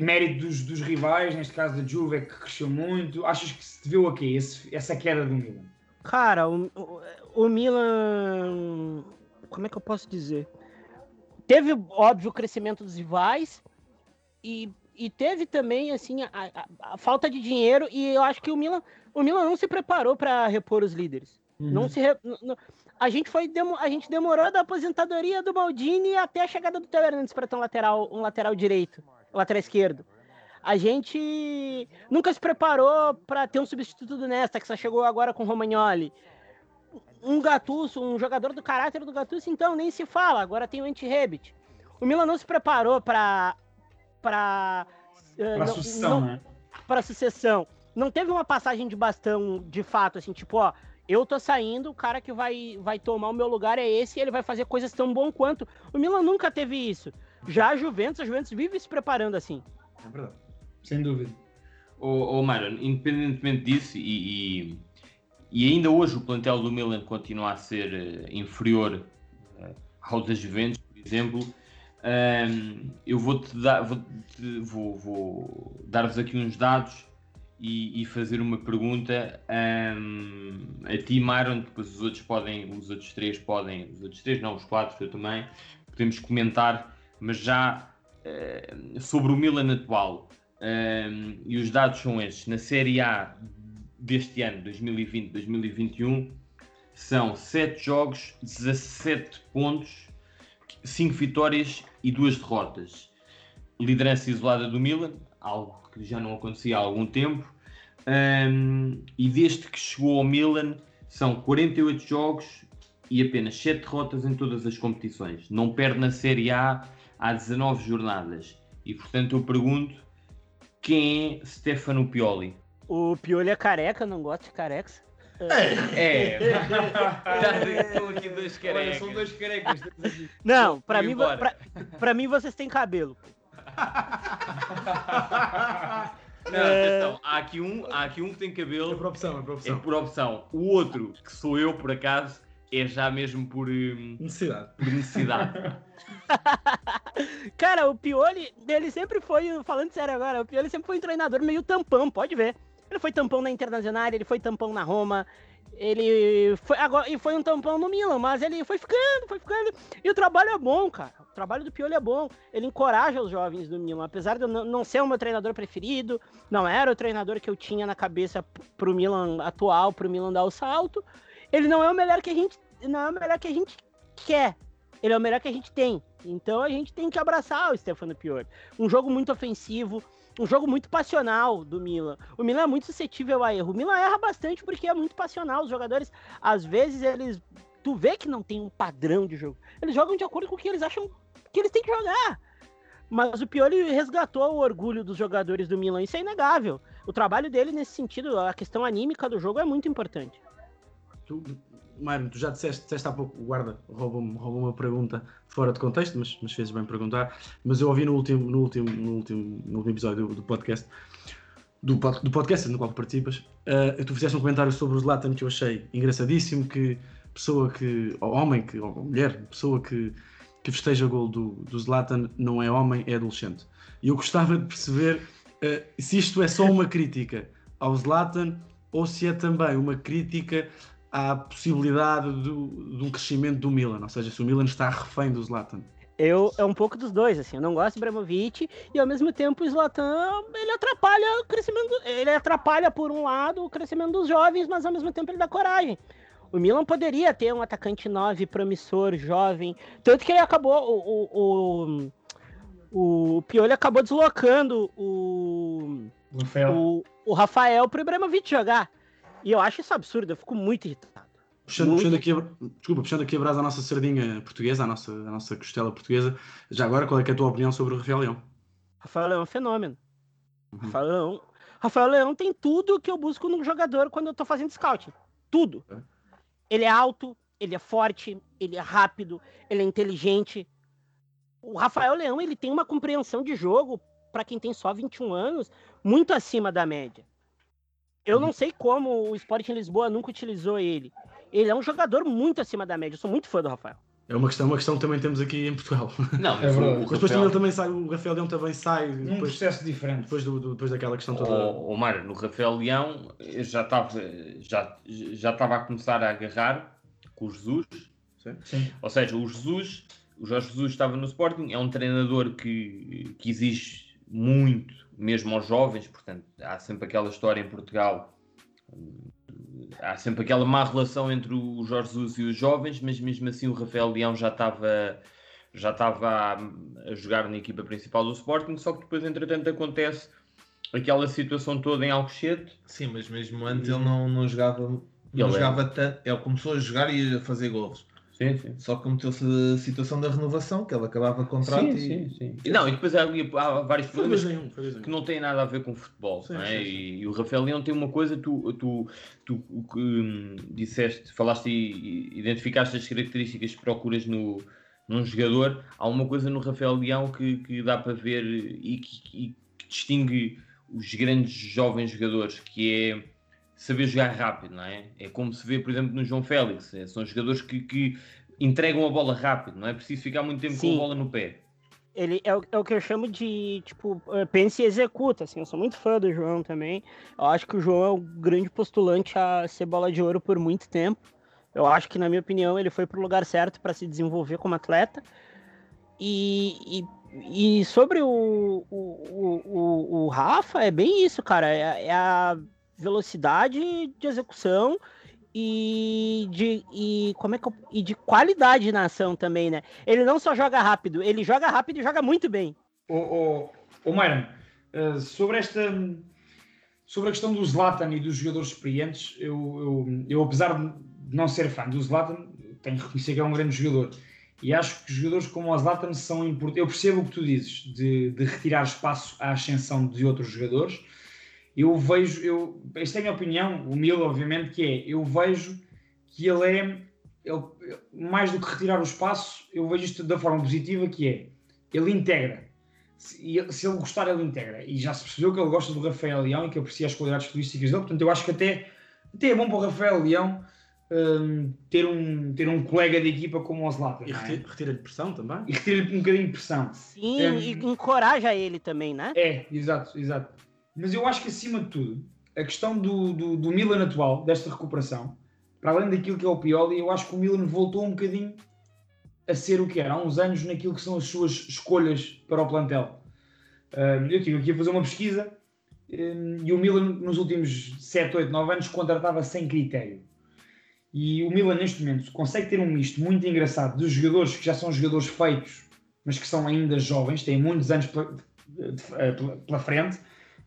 mérito dos, dos rivais, neste caso da Juve, é que cresceu muito. Achas que se deveu a quê esse, essa queda do Milan? Cara, o, o, o Milan. Como é que eu posso dizer? Teve, óbvio, o crescimento dos rivais e, e teve também, assim, a, a, a, falta de dinheiro. E eu acho que o Milan, o Milan não se preparou para repor os líderes. Uhum. Não se. Não, a gente foi a gente demorou da aposentadoria do Maldini até a chegada do Theo Hernandes para ter um lateral, um lateral direito, um lateral esquerdo. A gente nunca se preparou para ter um substituto do Nesta, que só chegou agora com o Romagnoli um Gattuso, um jogador do caráter do Gattuso, então nem se fala. Agora tem o Anti-Rebit. O Milan não se preparou para para para sucessão, né? Para sucessão. Não teve uma passagem de bastão de fato assim, tipo, ó, eu tô saindo, o cara que vai vai tomar o meu lugar é esse, e ele vai fazer coisas tão bom quanto. O Milan nunca teve isso. Já a Juventus, a Juventus vive se preparando assim. É verdade. Sem dúvida. Ô, ô Myron, independentemente disso e, e e ainda hoje o plantel do Milan continua a ser uh, inferior uh, ao da Juventus, por exemplo. Um, eu vou-te dar, vou, vou, vou dar-vos aqui uns dados e, e fazer uma pergunta um, a ti, Myron, depois os outros podem, os outros três podem, os outros três, não, os quatro, eu também, podemos comentar, mas já uh, sobre o Milan atual. Um, e os dados são estes. Na Série A deste ano, 2020-2021, são 7 jogos, 17 pontos, 5 vitórias e 2 derrotas. Liderança isolada do Milan, algo que já não acontecia há algum tempo. Um, e desde que chegou ao Milan, são 48 jogos e apenas 7 derrotas em todas as competições. Não perde na Série A há 19 jornadas. E portanto eu pergunto: quem é Stefano Pioli? O Piolho é careca, não gosta de carecas. É. é. *laughs* Já aqui dois carecas. Olha, são dois carecas. Não, pra mim, pra, pra, mim vocês têm cabelo. Não, atenção, há aqui, um, há aqui um que tem cabelo. É por opção, é por opção. É por opção. O outro, que sou eu por acaso, é já mesmo por. Hum, necessidade. Por necessidade. *laughs* Cara, o Pioli, ele sempre foi, falando sério agora, o Pioli sempre foi um treinador meio tampão, pode ver. Ele foi tampão na Internacional, ele foi tampão na Roma, ele foi agora e foi um tampão no Milan, mas ele foi ficando, foi ficando. E o trabalho é bom, cara. O trabalho do Pioli é bom. Ele encoraja os jovens do Milan, apesar de eu não ser o meu treinador preferido, não era o treinador que eu tinha na cabeça pro Milan atual, pro Milan dar o salto. Ele não é o melhor que a gente, não é o melhor que a gente quer. Ele é o melhor que a gente tem. Então a gente tem que abraçar o Stefano Pioli. Um jogo muito ofensivo, um jogo muito passional do Milan. O Milan é muito suscetível a erro. O Milan erra bastante porque é muito passional. Os jogadores, às vezes, eles. Tu vê que não tem um padrão de jogo. Eles jogam de acordo com o que eles acham que eles têm que jogar. Mas o Pioli resgatou o orgulho dos jogadores do Milan, isso é inegável. O trabalho dele nesse sentido, a questão anímica do jogo é muito importante. Mário, tu já disseste, disseste há pouco, guarda roubou-me roubou uma pergunta fora de contexto, mas, mas fez bem perguntar. Mas eu ouvi no último, no último, no último, no último episódio do, do podcast, do, do podcast no qual participas, uh, tu fizeste um comentário sobre o Zlatan que eu achei engraçadíssimo, que pessoa que, ou homem, que, ou mulher, pessoa que, que festeja o gol do, do Zlatan não é homem, é adolescente. E eu gostava de perceber uh, se isto é só uma crítica ao Zlatan ou se é também uma crítica à possibilidade do, de um crescimento do Milan, ou seja, se o Milan está refém do Zlatan. Eu, é um pouco dos dois, assim, eu não gosto do Ibrahimovic e ao mesmo tempo o Zlatan, ele atrapalha o crescimento, ele atrapalha por um lado o crescimento dos jovens, mas ao mesmo tempo ele dá coragem. O Milan poderia ter um atacante 9 promissor, jovem, tanto que ele acabou, o, o, o, o Pioli acabou deslocando o Rafael, o, o Rafael pro Ibrahimovic jogar. E eu acho isso absurdo, eu fico muito irritado. Puxando, puxando aqui, desculpa, puxando aqui a brasa à nossa sardinha portuguesa, à nossa, à nossa costela portuguesa, já agora, qual é, é a tua opinião sobre o Rafael Leão? Rafael Leão é um fenômeno. Uhum. Rafael, Leão, Rafael Leão tem tudo que eu busco num jogador quando eu tô fazendo scouting. Tudo. É. Ele é alto, ele é forte, ele é rápido, ele é inteligente. O Rafael Leão ele tem uma compreensão de jogo, para quem tem só 21 anos, muito acima da média. Eu não sei como o Sport em Lisboa nunca utilizou ele. Ele é um jogador muito acima da média. Eu sou muito fã do Rafael. É uma questão, uma questão que também temos aqui em Portugal. Não, *laughs* É verdade. Depois também, ele também sai, o Rafael Leão também sai. Num depois, processo diferente. depois, do, do- depois daquela questão toda. O, o Mário, no Rafael Leão, eu já estava já, já estava a começar a agarrar com o Jesus. Sim. Ou seja, o Jesus, o Jorge Jesus estava no Sporting, é um treinador que, que exige muito, mesmo aos jovens, portanto, há sempre aquela história em Portugal, hum, há sempre aquela má relação entre o Jorge Jesus e os jovens, mas mesmo assim o Rafael Leão já estava já estava a, a jogar na equipa principal do Sporting, só que depois, entretanto, acontece aquela situação toda em Alcochete. Sim, mas mesmo antes ele não, não jogava, Ele é- jogava tanto. Ele começou a jogar e a fazer gols. Sim, sim. Só que meteu-se a situação da renovação, que ele acabava o contrato Sim, e. sim, sim. Não, e depois há, há vários problemas um, um. que não têm nada a ver com futebol. Sim, não é? sim, sim. E, e o Rafael Leão tem uma coisa, tu, tu, tu hum, disseste, falaste e, e identificaste as características que procuras no, num jogador. Há uma coisa no Rafael Leão que, que dá para ver e que, e que distingue os grandes jovens jogadores, que é saber jogar rápido, não é? É como se vê, por exemplo, no João Félix. É, são jogadores que, que entregam a bola rápido, não é preciso ficar muito tempo com Sim. a bola no pé. Ele é o, é o que eu chamo de, tipo, eh, pensa e executa, assim, eu sou muito fã do João também. Eu acho que o João é o grande postulante a ser bola de ouro por muito tempo. Eu acho que, na minha opinião, ele foi pro lugar certo para se desenvolver como atleta. E, e, e sobre o, o, o, o, o Rafa, é bem isso, cara. É, é a velocidade de execução e de, e, como é que eu- e de qualidade na ação também, né? Ele não só joga rápido, ele joga rápido e joga muito bem. Ô, ô, ô Myron, eh, sobre esta sobre a questão do Zlatan e dos jogadores experientes, eu, eu, eu, apesar de não ser fã do Zlatan, tenho que reconhecer que é um grande jogador. E acho que jogadores como o Zlatan são importantes. Eu percebo o que tu dizes, de, de retirar espaço à ascensão de outros jogadores. Eu vejo, eu, esta é a minha opinião, humilde, obviamente, que é, eu vejo que ele é, ele, mais do que retirar o espaço, eu vejo isto da forma positiva, que é, ele integra. Se, ele- se ele gostar, ele integra. E já se percebeu que ele gosta do Rafael Leão e que aprecia as qualidades futbolísticas dele. Portanto, eu acho que até, até é bom para o Rafael Leão hum, ter, um, ter um colega de equipa como o Zlatan. E é? retira- retira-lhe pressão também. E retira-lhe um bocadinho de pressão. Sim, É. e encoraja ele também, né? É, exato, exato. Mas eu acho que acima de tudo, a questão do, do, do Milan atual, desta recuperação, para além daquilo que é o Pioli, eu acho que o Milan voltou um bocadinho a ser o que era há uns anos naquilo que são as suas escolhas para o plantel. Eu estive aqui a fazer uma pesquisa e o Milan nos últimos 7, 8, 9 anos contratava sem critério. E o Milan neste momento consegue ter um misto muito engraçado de jogadores que já são jogadores feitos, mas que são ainda jovens, têm muitos anos pela, pela- pela frente.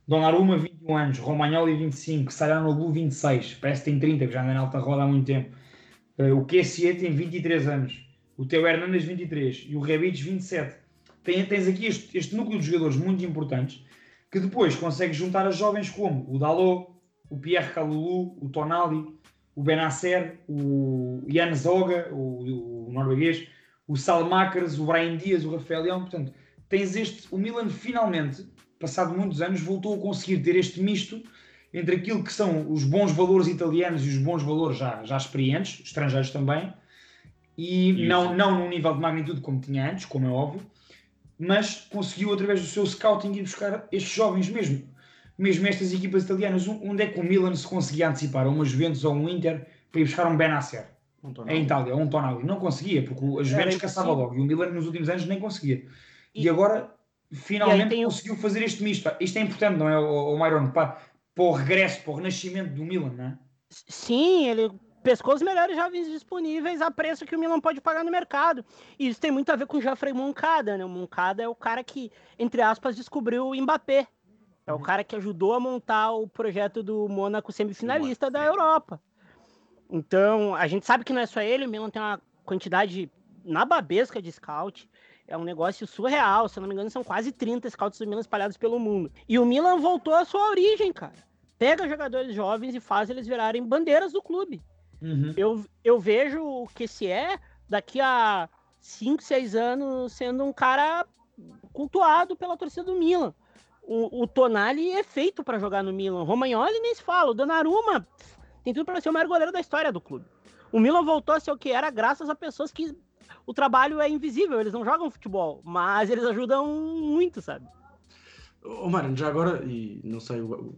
Donnarumma, 21 anos, Romagnoli, 25, Saranoğlu, 26, parece que tem 30, que já anda na alta roda há muito tempo. Eh, o Kessie tem 23 anos, o Teo Hernandes, 23 e o Rebic, 27. Tem- tens aqui este, este núcleo de jogadores muito importantes que depois consegues juntar a jovens como o Dalot, o Pierre Kalulu, o Tonali, o Benacer, o Jan Zoga, o, o norueguês, o Salmakers, o Brian Dias, o Rafael Leão. Portanto, tens este. O Milan finalmente, passado muitos anos, voltou a conseguir ter este misto entre aquilo que são os bons valores italianos e os bons valores já, já experientes, estrangeiros também, e, E não, não num nível de magnitude como tinha antes, como é óbvio, mas conseguiu através do seu scouting ir buscar estes jovens mesmo. Mesmo estas equipas italianas, onde é que o Milan se conseguia antecipar? A uma Juventus ou um Inter para ir buscar um Benacer? Um Tonali. Em Itália, ou um Tonali. Não conseguia, porque a Juventus caçava logo e o Milan nos últimos anos nem conseguia. E, E- agora, finalmente, tem o- conseguiu fazer este misto. Pá, Isto é importante, não é, o, o Myron? Para, para o regresso, para o renascimento do Milan, não é? Sim, ele pescou os melhores jovens disponíveis a preço que o Milan pode pagar no mercado. E isso tem muito a ver com o Geoffrey Moncada, né? O Moncada é o cara que, entre aspas, descobriu o Mbappé. É o cara que ajudou a montar o projeto do Mônaco semifinalista da Europa. Então, a gente sabe que não é só ele, o Milan tem uma quantidade nababesca de scout. É um negócio surreal, se eu não me engano, são quase 30 scouts do Milan espalhados pelo mundo. E o Milan voltou à sua origem, cara. Pega jogadores jovens e faz eles virarem bandeiras do clube. Eu, eu vejo que esse é, daqui a 5, 6 anos, sendo um cara cultuado pela torcida do Milan. O, o Tonali é feito para jogar no Milan. O Romagnoli nem se fala. O Donnarumma tem tudo para ser o maior goleiro da história do clube. O Milan voltou a ser o que era graças a pessoas que o trabalho é invisível, eles não jogam futebol, mas eles ajudam muito, sabe? Ô, Mário, já agora, e não sei, o,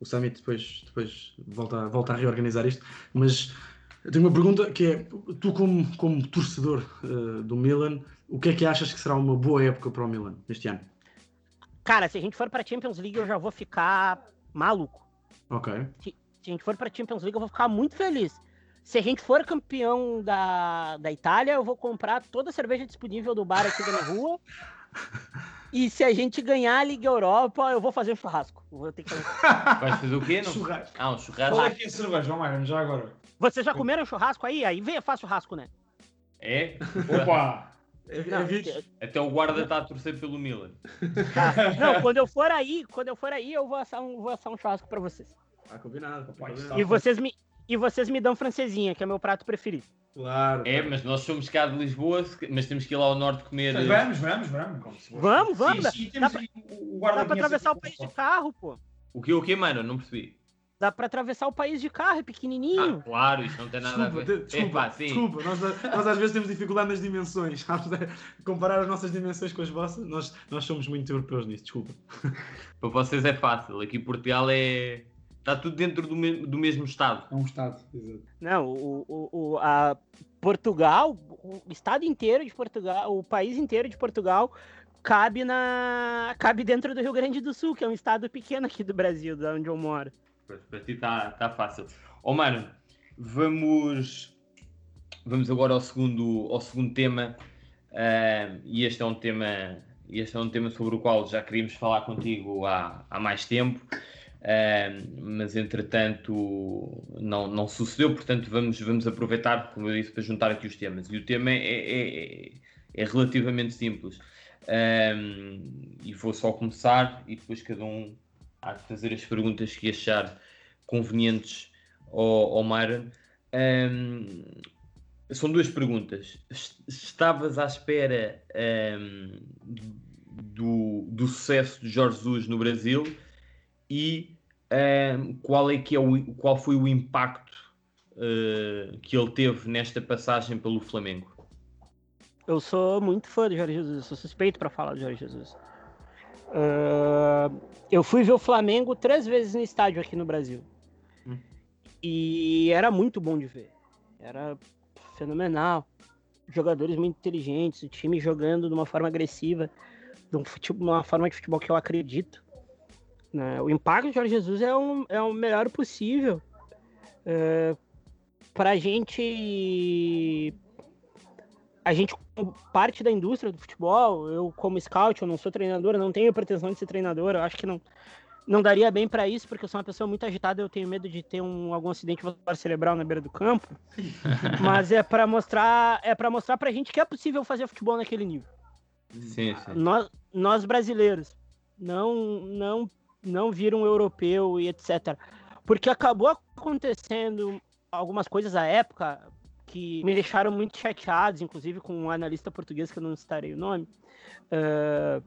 o Summit depois, depois volta, volta a reorganizar isto, mas eu tenho uma pergunta que é: tu, como, como torcedor uh, do Milan, o que é que achas que será uma boa época para o Milan este ano? Cara, se a gente for para Champions League, eu já vou ficar maluco. Ok. Se, se a gente for para Champions League, eu vou ficar muito feliz. Se a gente for campeão da, da Itália, eu vou comprar toda a cerveja disponível do bar aqui na rua. *laughs* E se a gente ganhar a Liga Europa, eu vou fazer um churrasco. Vou ter que fazer... *laughs* Vai fazer o quê? Não... Churrasco. Ah, um churrasco. Qual é que é a cerveja, Mário? Já agora. Vocês já comeram churrasco aí? Aí vem, faz churrasco, né? É? Opa! *laughs* É, Não, é Até o guarda está a torcer pelo Milan. Tá. Não, quando eu for aí, quando eu for aí, eu vou assar um, vou assar um churrasco pra vocês. Tá combinado. Tá Pode combinado. E vocês me e vocês me dão francesinha, que é meu prato preferido. Claro. É, mas nós somos cá de Lisboa, mas temos que ir lá ao norte comer. eh, Vamos, vamos, vamos. Como se fosse. Vamos, vamos. Sim, sim, Dá temos pra- o Dá pra atravessar o país de carro, pô. O que, o que, mano? Não percebi. Dá pra atravessar o país de carro, é Ah, pequenininho. claro, isto não tem nada a Desculpa, ver. de- desculpa, sim. desculpa. Nós, nós às vezes temos dificuldade nas dimensões. *laughs* Comparar as nossas dimensões com as vossas, nós, nós somos muito europeus nisso, desculpa. Para vocês é fácil. Aqui Portugal é. Está tudo dentro do, me- do mesmo estado. É um estado, exato. Não, o, o, o- a Portugal, o estado inteiro de Portugal, o país inteiro de Portugal cabe na cabe dentro do Rio Grande do Sul, que é um estado pequeno aqui do Brasil, da onde eu moro. Para, ti está tá fácil. Ó mano, vamos. Vamos agora ao segundo, ao segundo tema. ah, e este é um tema. Este é um tema sobre o qual já queríamos falar contigo há, há mais tempo. Ah, mas entretanto não, não sucedeu, portanto vamos, vamos aproveitar, como eu disse, para juntar aqui os temas. E o tema é, é, é- é relativamente simples. E vou só começar e depois cada um há de fazer as perguntas que achar convenientes ao, ao Myron. São duas perguntas. Es- Estavas à espera do, do sucesso de Jorge Jesus no Brasil e um, qual, é que é o, qual foi o impacto uh, que ele teve nesta passagem pelo Flamengo? Eu sou muito fã do Jorge Jesus, sou suspeito para falar do Jorge Jesus. Ah, eu fui ver o Flamengo três vezes no estádio aqui no Brasil. Hum. E era muito bom de ver. Era fenomenal. Jogadores muito inteligentes, o time jogando de uma forma agressiva, de um fute- uma forma de futebol que eu acredito. Né? O impacto do Jorge Jesus é, um, é o melhor possível. É, para a gente a gente como parte da indústria do futebol, eu como scout, eu não sou treinador, eu não tenho pretensão de ser treinador, eu acho que não não daria bem para isso, porque eu sou uma pessoa muito agitada, eu tenho medo de ter um, algum acidente vascular cerebral na beira do campo. *laughs* Mas é para mostrar, é para mostrar pra gente que é possível fazer futebol naquele nível. Sim, sim. Nós, nós brasileiros não não não viram europeu e etc. Porque acabou acontecendo algumas coisas à época que me deixaram muito chateados, inclusive com um analista português que eu não citarei o nome, eh,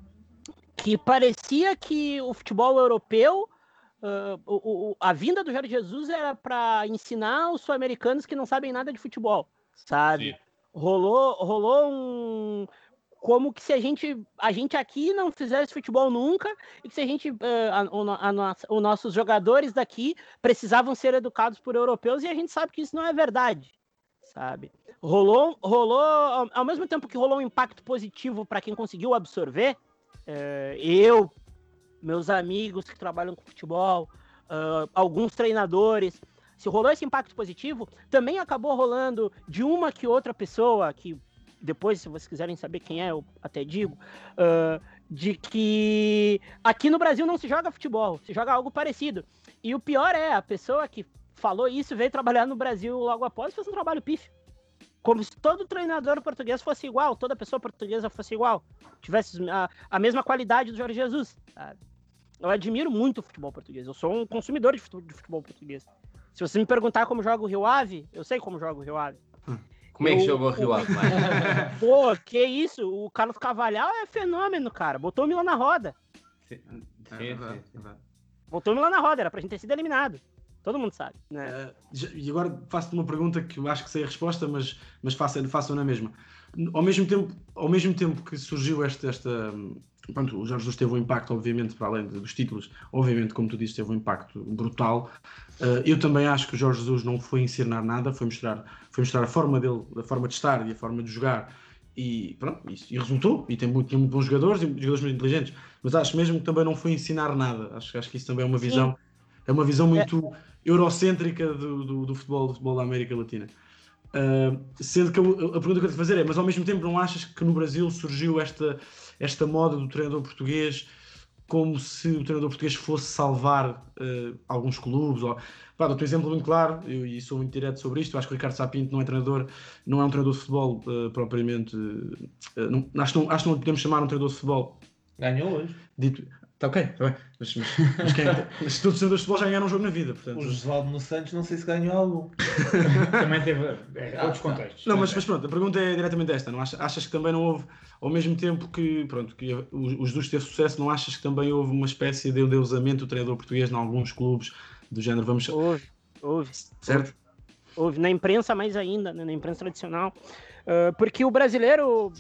que parecia que o futebol europeu, eh, o- o- a vinda do Jorge Jesus era para ensinar os sul-americanos que não sabem nada de futebol, sabe? Rolou, rolou um como que se a gente a gente aqui não fizesse futebol nunca e que se a gente eh, a- a os nossos jogadores daqui precisavam ser educados por europeus e a gente sabe que isso não é verdade sabe? Rolou rolou ao, ao mesmo tempo que rolou um impacto positivo para quem conseguiu absorver eh, eu meus amigos que trabalham com futebol ah, alguns treinadores se rolou esse impacto positivo também acabou rolando de uma que outra pessoa que depois, se vocês quiserem saber quem é, eu até digo, ah, de que aqui no Brasil não se joga futebol, se joga algo parecido. E o pior é, a pessoa que falou isso veio trabalhar no Brasil logo após e fez um trabalho pífio. Como se todo treinador português fosse igual, toda pessoa portuguesa fosse igual, tivesse a, a mesma qualidade do Jorge Jesus. Eu admiro muito o futebol português, eu sou um consumidor de futebol, de futebol português. Se você me perguntar como joga o Rio Ave, eu sei como joga o Rio Ave. Como é que jogou o Rio Ave? *laughs* Pô, que isso? O Carlos Cavalhal é fenômeno, cara. Botou o Milan na roda. Sim, É sim, verdade, sim. Botou o Milan na roda, era pra gente ter sido eliminado. Todo mundo sabe, né? Já- E agora faço-te uma pergunta que eu acho que sei a resposta, mas, mas faço, faço na mesma. ao mesmo tempo, ao mesmo tempo que surgiu esta, esta pronto, o Jorge Jesus teve um impacto, obviamente, para além dos títulos, obviamente, como tu disse, teve um impacto brutal. Uh, eu também acho que o Jorge Jesus não foi ensinar nada, foi mostrar, foi mostrar a forma dele, a forma de estar e a forma de jogar. E pronto, e, e resultou. E tem muito, muito bons jogadores e jogadores muito inteligentes. Mas acho mesmo que também não foi ensinar nada. Acho, acho que isso também é uma visão, é uma visão muito é. eurocêntrica do, do, do, futebol, do futebol da América Latina. Uh, sendo que a, a pergunta que eu tenho que fazer é: mas ao mesmo tempo não achas que no Brasil surgiu esta esta moda do treinador português como se o treinador português fosse salvar uh, alguns clubes. Ou... Pá, dou-te um exemplo muito claro, eu, e sou muito direto sobre isto, acho que o Ricardo Sapinto não é treinador, não é um treinador de futebol uh, propriamente... Uh, não, acho, não, acho que não podemos chamar um treinador de futebol... Ganhou hoje. Dito, Está ok, está bem. Mas, mas, mas, quem, é mas todos os treinadores de futebol já ganharam um jogo na vida. Portanto... O Josualdo no Santos não sei se ganhou algum. *laughs* também teve é, outros contextos. Não, mas, mas pronto, a pergunta é diretamente esta. Não achas, achas que também não houve, ao mesmo tempo que, pronto, que o, o Jesus teve sucesso, não achas que também houve uma espécie de endeusamento do treinador português em alguns clubes do género? Vamos... Houve, houve. Certo? Houve, houve. Na imprensa mais ainda, né? na imprensa tradicional. Uh, porque o brasileiro.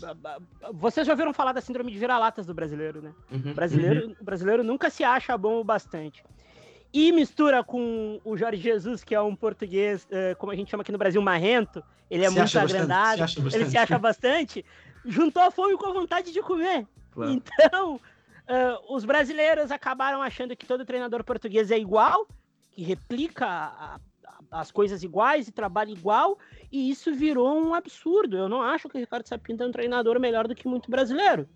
Vocês já ouviram falar da síndrome de vira-latas do brasileiro, né? Uhum, o, brasileiro, uhum. o brasileiro nunca se acha bom o bastante. E mistura com o Jorge Jesus, que é um português, uh, como a gente chama aqui no Brasil, marrento. Ele é se muito agrandado, se ele se acha bastante. Juntou a fome com a vontade de comer. Claro. Então, uh, os brasileiros acabaram achando que todo treinador português é igual, que replica a, as coisas iguais e trabalha igual, e isso virou um absurdo. Eu não acho que o Ricardo Sapinto é um treinador melhor do que muito brasileiro.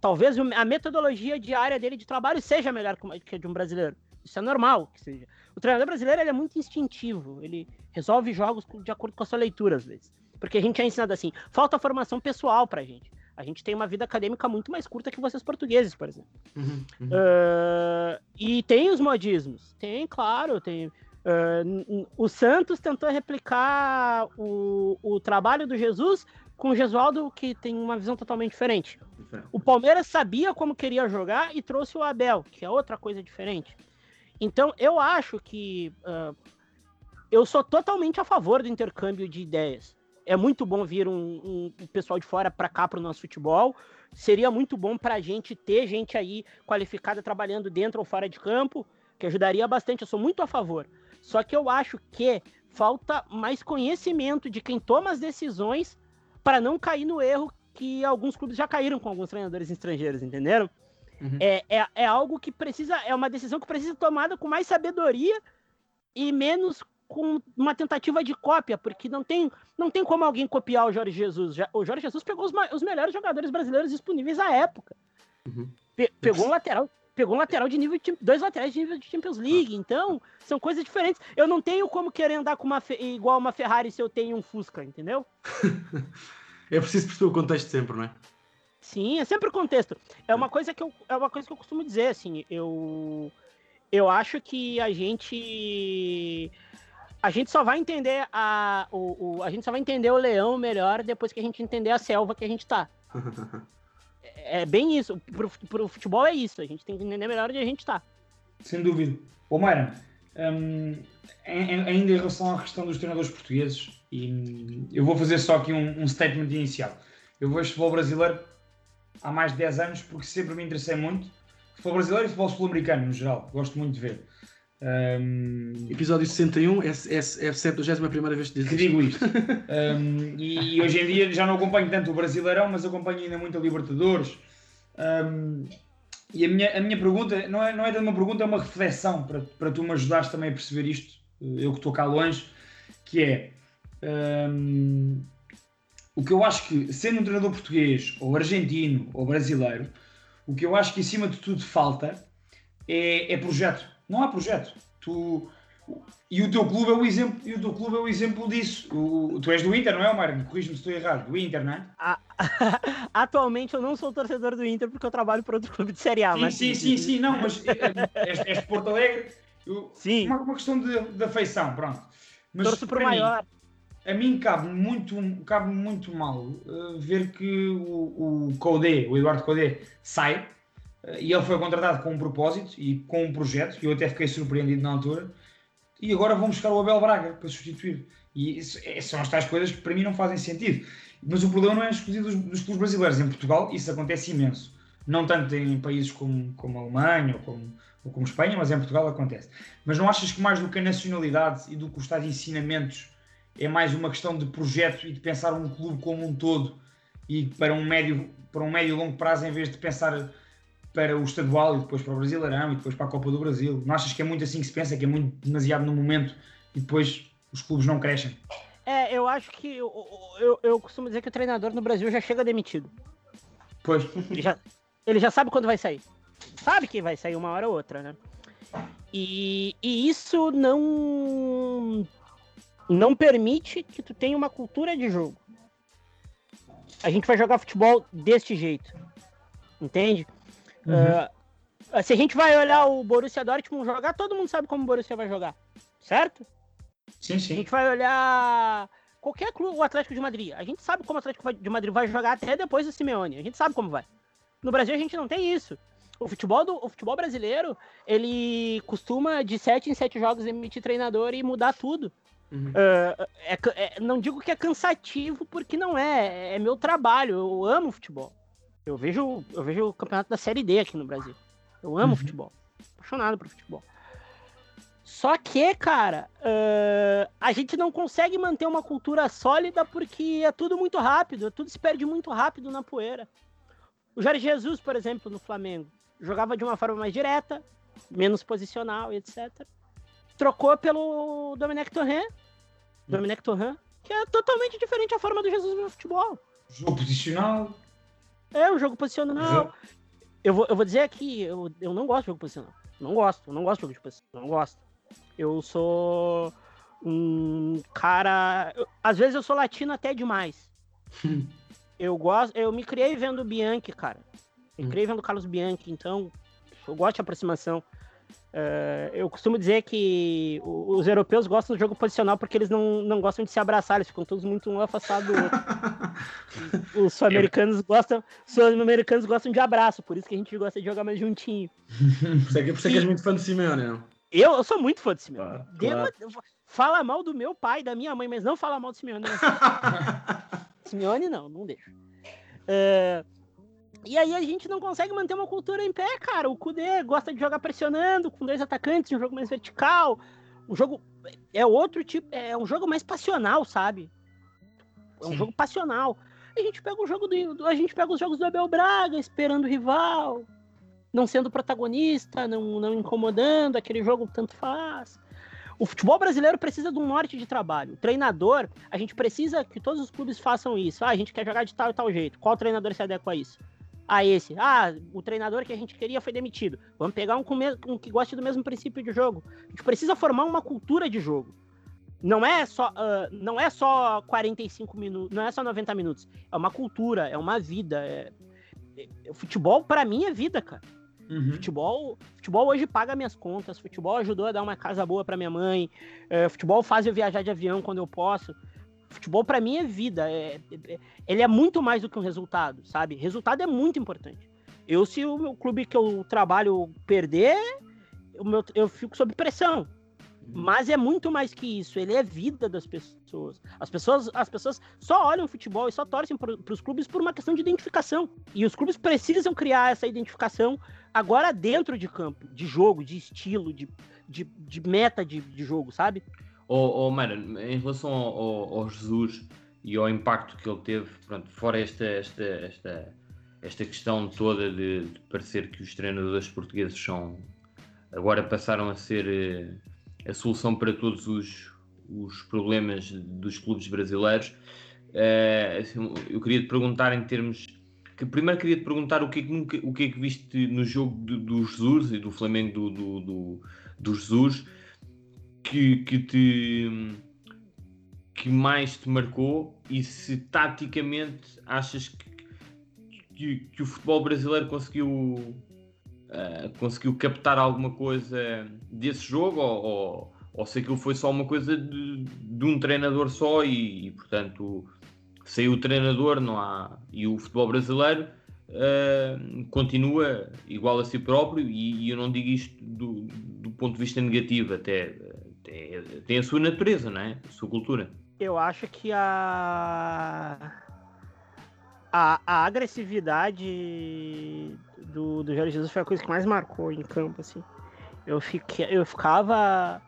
Talvez a metodologia diária dele de trabalho seja melhor que a de um brasileiro. Isso é normal que seja. O treinador brasileiro é muito instintivo, ele resolve jogos de acordo com a sua leitura, às vezes. Porque a gente é ensinado assim, falta formação pessoal pra gente. A gente tem uma vida acadêmica muito mais curta que vocês portugueses, por exemplo. Uhum, uhum. Uh, e tem os modismos. Tem, claro, tem. Uh, o Santos tentou replicar o, o trabalho do Jesus com o Gesualdo, que tem uma visão totalmente diferente. O Palmeiras sabia como queria jogar e trouxe o Abel, que é outra coisa diferente. Então, eu acho que uh, eu sou totalmente a favor do intercâmbio de ideias. É muito bom vir um, um, um pessoal de fora para cá para o nosso futebol. Seria muito bom para a gente ter gente aí qualificada trabalhando dentro ou fora de campo, que ajudaria bastante. Eu sou muito a favor. Só que eu acho que falta mais conhecimento de quem toma as decisões para não cair no erro que alguns clubes já caíram com alguns treinadores estrangeiros, entenderam? Uhum. É, é, é algo que precisa, é uma decisão que precisa ser tomada com mais sabedoria e menos com uma tentativa de cópia, porque não tem, não tem como alguém copiar o Jorge Jesus. O Jorge Jesus pegou os, os melhores jogadores brasileiros disponíveis à época. Uhum. Pe pegou um lateral, pegou um lateral de nível de, dois laterais de nível de Champions League, então são coisas diferentes. Eu não tenho como querer andar com uma igual uma Ferrari se eu tenho um Fusca, entendeu? *laughs* é preciso perceber o contexto sempre, não é? Sim, é sempre o contexto. É uma coisa que eu é uma coisa que eu costumo dizer assim, eu eu acho que a gente a gente só vai entender a o, o a gente só vai entender o leão melhor depois que a gente entender a selva que a gente tá. *laughs* é bem isso. Pro, pro futebol é isso. A gente tem que entender melhor onde a gente está. Sem dúvida. Ô Mayra, um, ainda em relação à questão dos treinadores portugueses, e eu vou fazer só aqui um, um statement inicial. Eu vejo futebol brasileiro há mais de 10 anos porque sempre me interessei muito. Futebol brasileiro e futebol sul-americano, no geral. Gosto muito de ver. Um... Episódio 61 é, é, é a 71 vez que digo isto. um, e, hoje em dia já não acompanho tanto o Brasileirão, mas acompanho ainda muito a Libertadores. Um, e a minha, a minha pergunta não é, não é uma pergunta, é uma reflexão para, para tu me ajudares também a perceber isto, eu que estou cá longe, que é o que eu acho que, sendo um treinador português, ou argentino, ou brasileiro, o que eu acho que acima de tudo falta é, é projeto não há projeto. Tu, e o teu clube é o exemplo, e o teu clube é o exemplo disso. O, tu és do Inter, não é, Mário? Corrijo-me se estou errado. Do Inter, não é? *laughs* Atualmente eu não sou torcedor do Inter porque eu trabalho para outro clube de Série A. Sim, mas... sim, sim, sim, não, mas és, és de Porto Alegre. Eu, sim. Uma, uma questão de, de afeição, pronto. Mas Torço por maior. Mim, a mim cabe muito, cabe muito mal uh, ver que o, o Codé, o Eduardo Codé, sai e ele foi contratado com um propósito e com um projeto, que eu até fiquei surpreendido na altura, e agora vão buscar o Abel Braga para substituir. E isso, é, são as tais coisas que para mim não fazem sentido. Mas o problema não é exclusivo dos, dos clubes brasileiros. Em Portugal isso acontece imenso. Não tanto em países como, como a Alemanha ou como, ou como Espanha, mas em Portugal acontece. Mas não achas que mais do que a nacionalidade e do que o estado de ensinamentos é mais uma questão de projeto e de pensar um clube como um todo e para um médio, para um médio e longo prazo em vez de pensar para o estadual e depois para o Brasileirão e depois para a Copa do Brasil? Não achas que é muito assim que se pensa, que é muito demasiado no momento e depois os clubes não crescem? É, eu acho que eu, eu, eu costumo dizer que o treinador no Brasil já chega demitido. Pois. Ele já, ele já sabe quando vai sair. Sabe que vai sair uma hora ou outra, né? E, e isso não não permite que tu tenha uma cultura de jogo. A gente vai jogar futebol deste jeito, entende? Uhum. Uh, se a gente vai olhar o Borussia Dortmund jogar, todo mundo sabe como o Borussia vai jogar, certo? Sim, sim. A gente vai olhar qualquer clube, o Atlético de Madrid. A gente sabe como o Atlético de Madrid vai jogar até depois do Simeone. A gente sabe como vai. No Brasil a gente não tem isso. O futebol, do, o futebol brasileiro, ele costuma de sete em sete jogos emitir treinador e mudar tudo. Uhum. Uh, é, é, não digo que é cansativo, porque não é. É meu trabalho. Eu amo futebol. Eu vejo, eu vejo o campeonato da Série D aqui no Brasil. Eu amo Uhum. futebol. Apaixonado por futebol. Só que, cara, uh, a gente não consegue manter uma cultura sólida porque é tudo muito rápido, tudo se perde muito rápido na poeira. O Jorge Jesus, por exemplo, no Flamengo, jogava de uma forma mais direta, menos posicional e etc. Trocou pelo Domenech Torrent, Domenech Torrent, que é totalmente diferente a forma do Jesus no futebol. Jogo posicional. É, o jogo posicional. Eu vou, eu vou dizer aqui, eu, eu não gosto de jogo posicional. Não gosto, eu não gosto de jogo de posição, não gosto. Eu sou um cara. eu- às vezes eu sou latino até demais. *laughs* eu gosto. Eu me criei vendo Bianchi, cara. Me criei vendo o Carlos Bianchi, então eu gosto de aproximação. Eh, eu costumo dizer que os europeus gostam do jogo posicional porque eles não, não gostam de se abraçar, eles ficam todos muito um afastado do outro. *laughs* os sul-americanos gostam, sul-americanos gostam de abraço, por isso que a gente gosta de jogar mais juntinho. Por isso é que, por isso é que és muito fã de Simeone, não? Eu, eu sou muito fã do Simeone. Ah, claro. uma- fala mal do meu pai, da minha mãe, mas não fala mal do Simeone. Não. *laughs* Simeone não, não deixa. É, *laughs* E aí a gente não consegue manter uma cultura em pé, cara. O Kudê gosta de jogar pressionando, com dois atacantes, um jogo mais vertical. Um jogo. É outro tipo. É um jogo mais passional, sabe? É um Sim. jogo passional. A gente pega o jogo do. A gente pega os jogos do Abel Braga, esperando o rival, não sendo protagonista, não, não incomodando, aquele jogo tanto faz. O futebol brasileiro precisa de um norte de trabalho. O treinador, a gente precisa que todos os clubes façam isso. Ah, a gente quer jogar de tal e tal jeito. Qual treinador se adequa a isso? Ah, esse. Ah, o treinador que a gente queria foi demitido. Vamos pegar um, com um que goste do mesmo princípio de jogo. A gente precisa formar uma cultura de jogo. Não é só, ah, não é só 45 minutos, não é só 90 minutos. É uma cultura, é uma vida. é- é- futebol, para mim, é vida, cara. Uhum. Futebol, futebol hoje paga minhas contas. Futebol ajudou a dar uma casa boa para minha mãe. é, futebol faz eu viajar de avião quando eu posso. Futebol para mim é vida. é- é- ele é muito mais do que um resultado, sabe? Resultado é muito importante. Eu, se o meu clube que eu trabalho perder, o meu- eu fico sob pressão. Mas é muito mais que isso. Ele é vida das pessoas. As pessoas, as pessoas só olham futebol e só torcem para os clubes por uma questão de identificação. E os clubes precisam criar essa identificação agora dentro de campo, de jogo, de estilo, de, de, de meta de, de jogo, sabe? Oh, oh em relação ao, ao- ao Jesus e ao impacto que ele teve, pronto, fora esta, esta, esta, esta questão toda de, de parecer que os treinadores portugueses são agora passaram a ser eh, a solução para todos os, os problemas dos clubes brasileiros. Eh, assim, eu queria te perguntar em termos que primeiro queria te perguntar o que é que, nunca, o que, é que viste no jogo do, do Jesus e do Flamengo do, do, do, do Jesus que, que te que mais te marcou e se taticamente achas que, que, que o futebol brasileiro conseguiu ah, conseguiu captar alguma coisa desse jogo ou, ou, ou se aquilo foi só uma coisa de, de um treinador só e, e, portanto saiu o treinador não há e o futebol brasileiro ah, continua igual a si próprio e, e eu não digo isto do, do ponto de vista negativo até, até tem a sua natureza não é a sua cultura Eu acho que a a, a agressividade do, do Jorge Jesus foi a coisa que mais marcou em campo, assim. Eu, fiquei, eu ficava.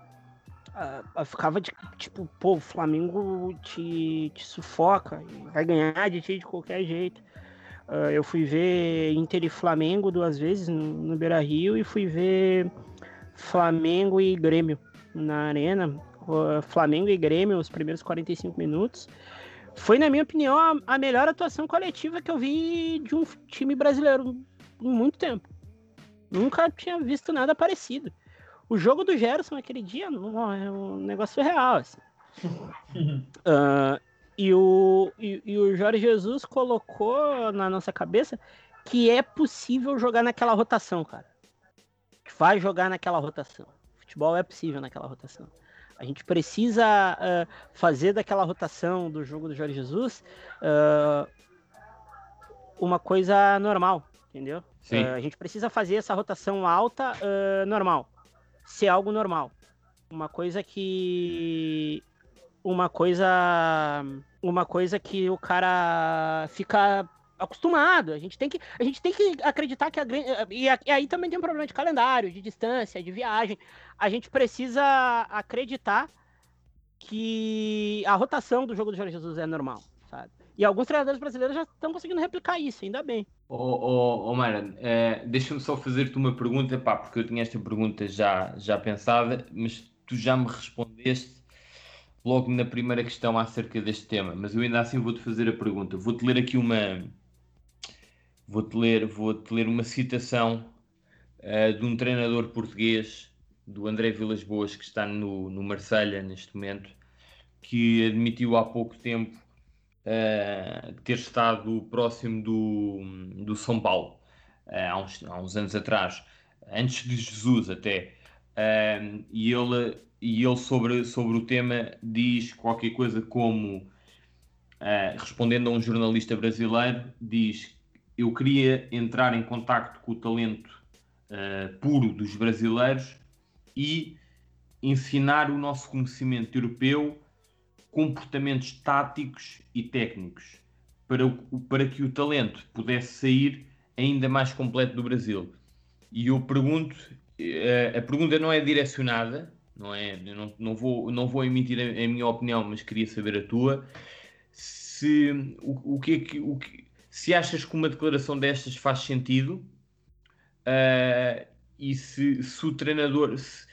Eu ficava de, tipo, pô, o Flamengo te, te sufoca, vai ganhar de ti de qualquer jeito. Uh, eu fui ver Inter e Flamengo duas vezes no, no Beira Rio e fui ver Flamengo e Grêmio na Arena. Flamengo e Grêmio, os primeiros 45 minutos. Foi, na minha opinião, a, a melhor atuação coletiva que eu vi de um time brasileiro em muito tempo. Nunca tinha visto nada parecido. O jogo do Gerson aquele dia não, é um negócio real. Assim. uh, *laughs* e, o, e, e, o Jorge Jesus colocou na nossa cabeça que é possível jogar naquela rotação, cara. Vai jogar naquela rotação. Futebol é possível naquela rotação. A gente precisa uh, fazer daquela rotação do jogo do Jorge Jesus uh, uma coisa normal, entendeu? Uh, a gente precisa fazer essa rotação alta normal, ser algo normal, uma coisa que uma coisa uma coisa que o cara fica acostumado. A gente tem que, a gente tem que acreditar que a e, e aí também tem um problema de calendário, de distância, de viagem. A gente precisa acreditar que a rotação do jogo do Jorge Jesus é normal, sabe? E alguns treinadores brasileiros já estão conseguindo replicar isso, ainda bem. Ô, oh, é, deixa-me só fazer-te uma pergunta, pá, porque eu tinha esta pergunta já, já pensada, mas tu já me respondeste logo na primeira questão acerca deste tema, mas eu ainda assim vou-te fazer a pergunta. Vou-te ler aqui uma, Vou-te ler, vou ler uma citação uh, de um treinador português, do André Vilas Boas, que está no, no Marselha neste momento, que admitiu há pouco tempo uh, ter estado próximo do, do São Paulo, uh, há, uns, há uns anos atrás, antes de Jesus até. e ele, e ele sobre, sobre o tema diz qualquer coisa como, respondendo a um jornalista brasileiro, diz eu queria entrar em contacto com o talento uh, puro dos brasileiros e ensinar o nosso conhecimento europeu, comportamentos táticos e técnicos, para, o, para que o talento pudesse sair ainda mais completo do Brasil. E eu pergunto, uh, a pergunta não é direcionada, não é? Não, não, vou, não vou emitir a, a minha opinião, mas queria saber a tua. Se o, o que é que. O que se achas que uma declaração destas faz sentido uh, e se, se, o treinador. Se,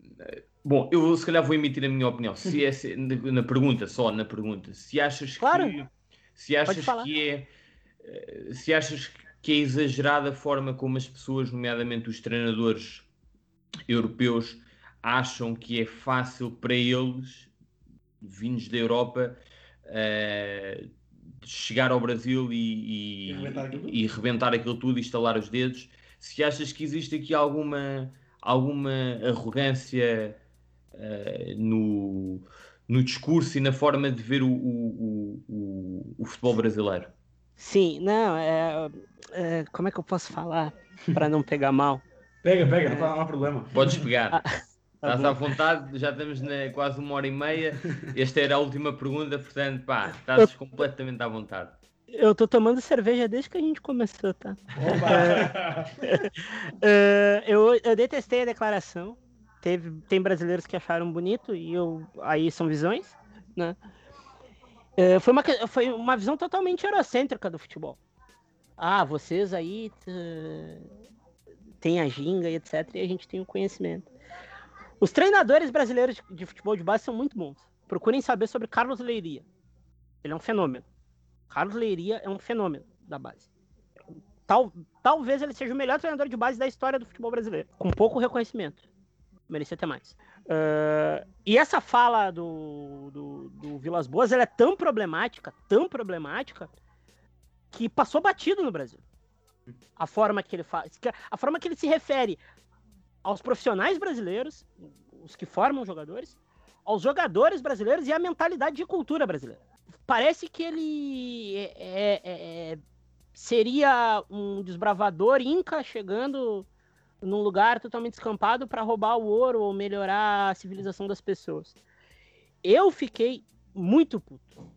uh, bom, eu se calhar vou emitir a minha opinião. Se é se, na, na, pergunta, só na pergunta, se achas claro. que. Se achas que é. Uh, se achas que é exagerada a forma como as pessoas, nomeadamente os treinadores europeus, acham que é fácil para eles, vindos da Europa, uh, chegar ao Brasil e, e, e, rebentar e, rebentar aquilo tudo e estalar os dedos. Se achas que existe aqui alguma, alguma arrogância uh, no, no discurso e na forma de ver o, o, o, o futebol brasileiro? Sim, não, é, é, como é que eu posso falar para não pegar mal? Pega, pega, não há problema. Podes pegar. Ah, Estás tá à vontade, já estamos na quase uma hora e meia. Esta era a última pergunta, portanto, pá, estás eu... completamente à vontade. Eu tô tomando cerveja desde que a gente começou, tá? uh, *laughs* eu, eu detestei a declaração. Teve, tem brasileiros que acharam bonito e eu aí são visões, né? Uh, foi, uma, foi uma visão totalmente eurocêntrica do futebol. Ah, vocês aí têm a ginga e etc. E a gente tem o conhecimento. Os treinadores brasileiros de futebol de base são muito bons. Procurem saber sobre Carlos Leiria. Ele é um fenômeno. Carlos Leiria é um fenômeno da base. Tal, talvez ele seja o melhor treinador de base da história do futebol brasileiro. Com pouco reconhecimento. Merecia ter mais. Uh, e essa fala do, do, do Vilas Boas é tão problemática, tão problemática, que passou batido no Brasil. A forma que ele faz, a forma que ele se refere aos profissionais brasileiros, os que formam jogadores, aos jogadores brasileiros e à mentalidade de cultura brasileira. Parece que ele é, é, é, seria um desbravador inca chegando num lugar totalmente escampado para roubar o ouro ou melhorar a civilização das pessoas. Eu fiquei muito puto.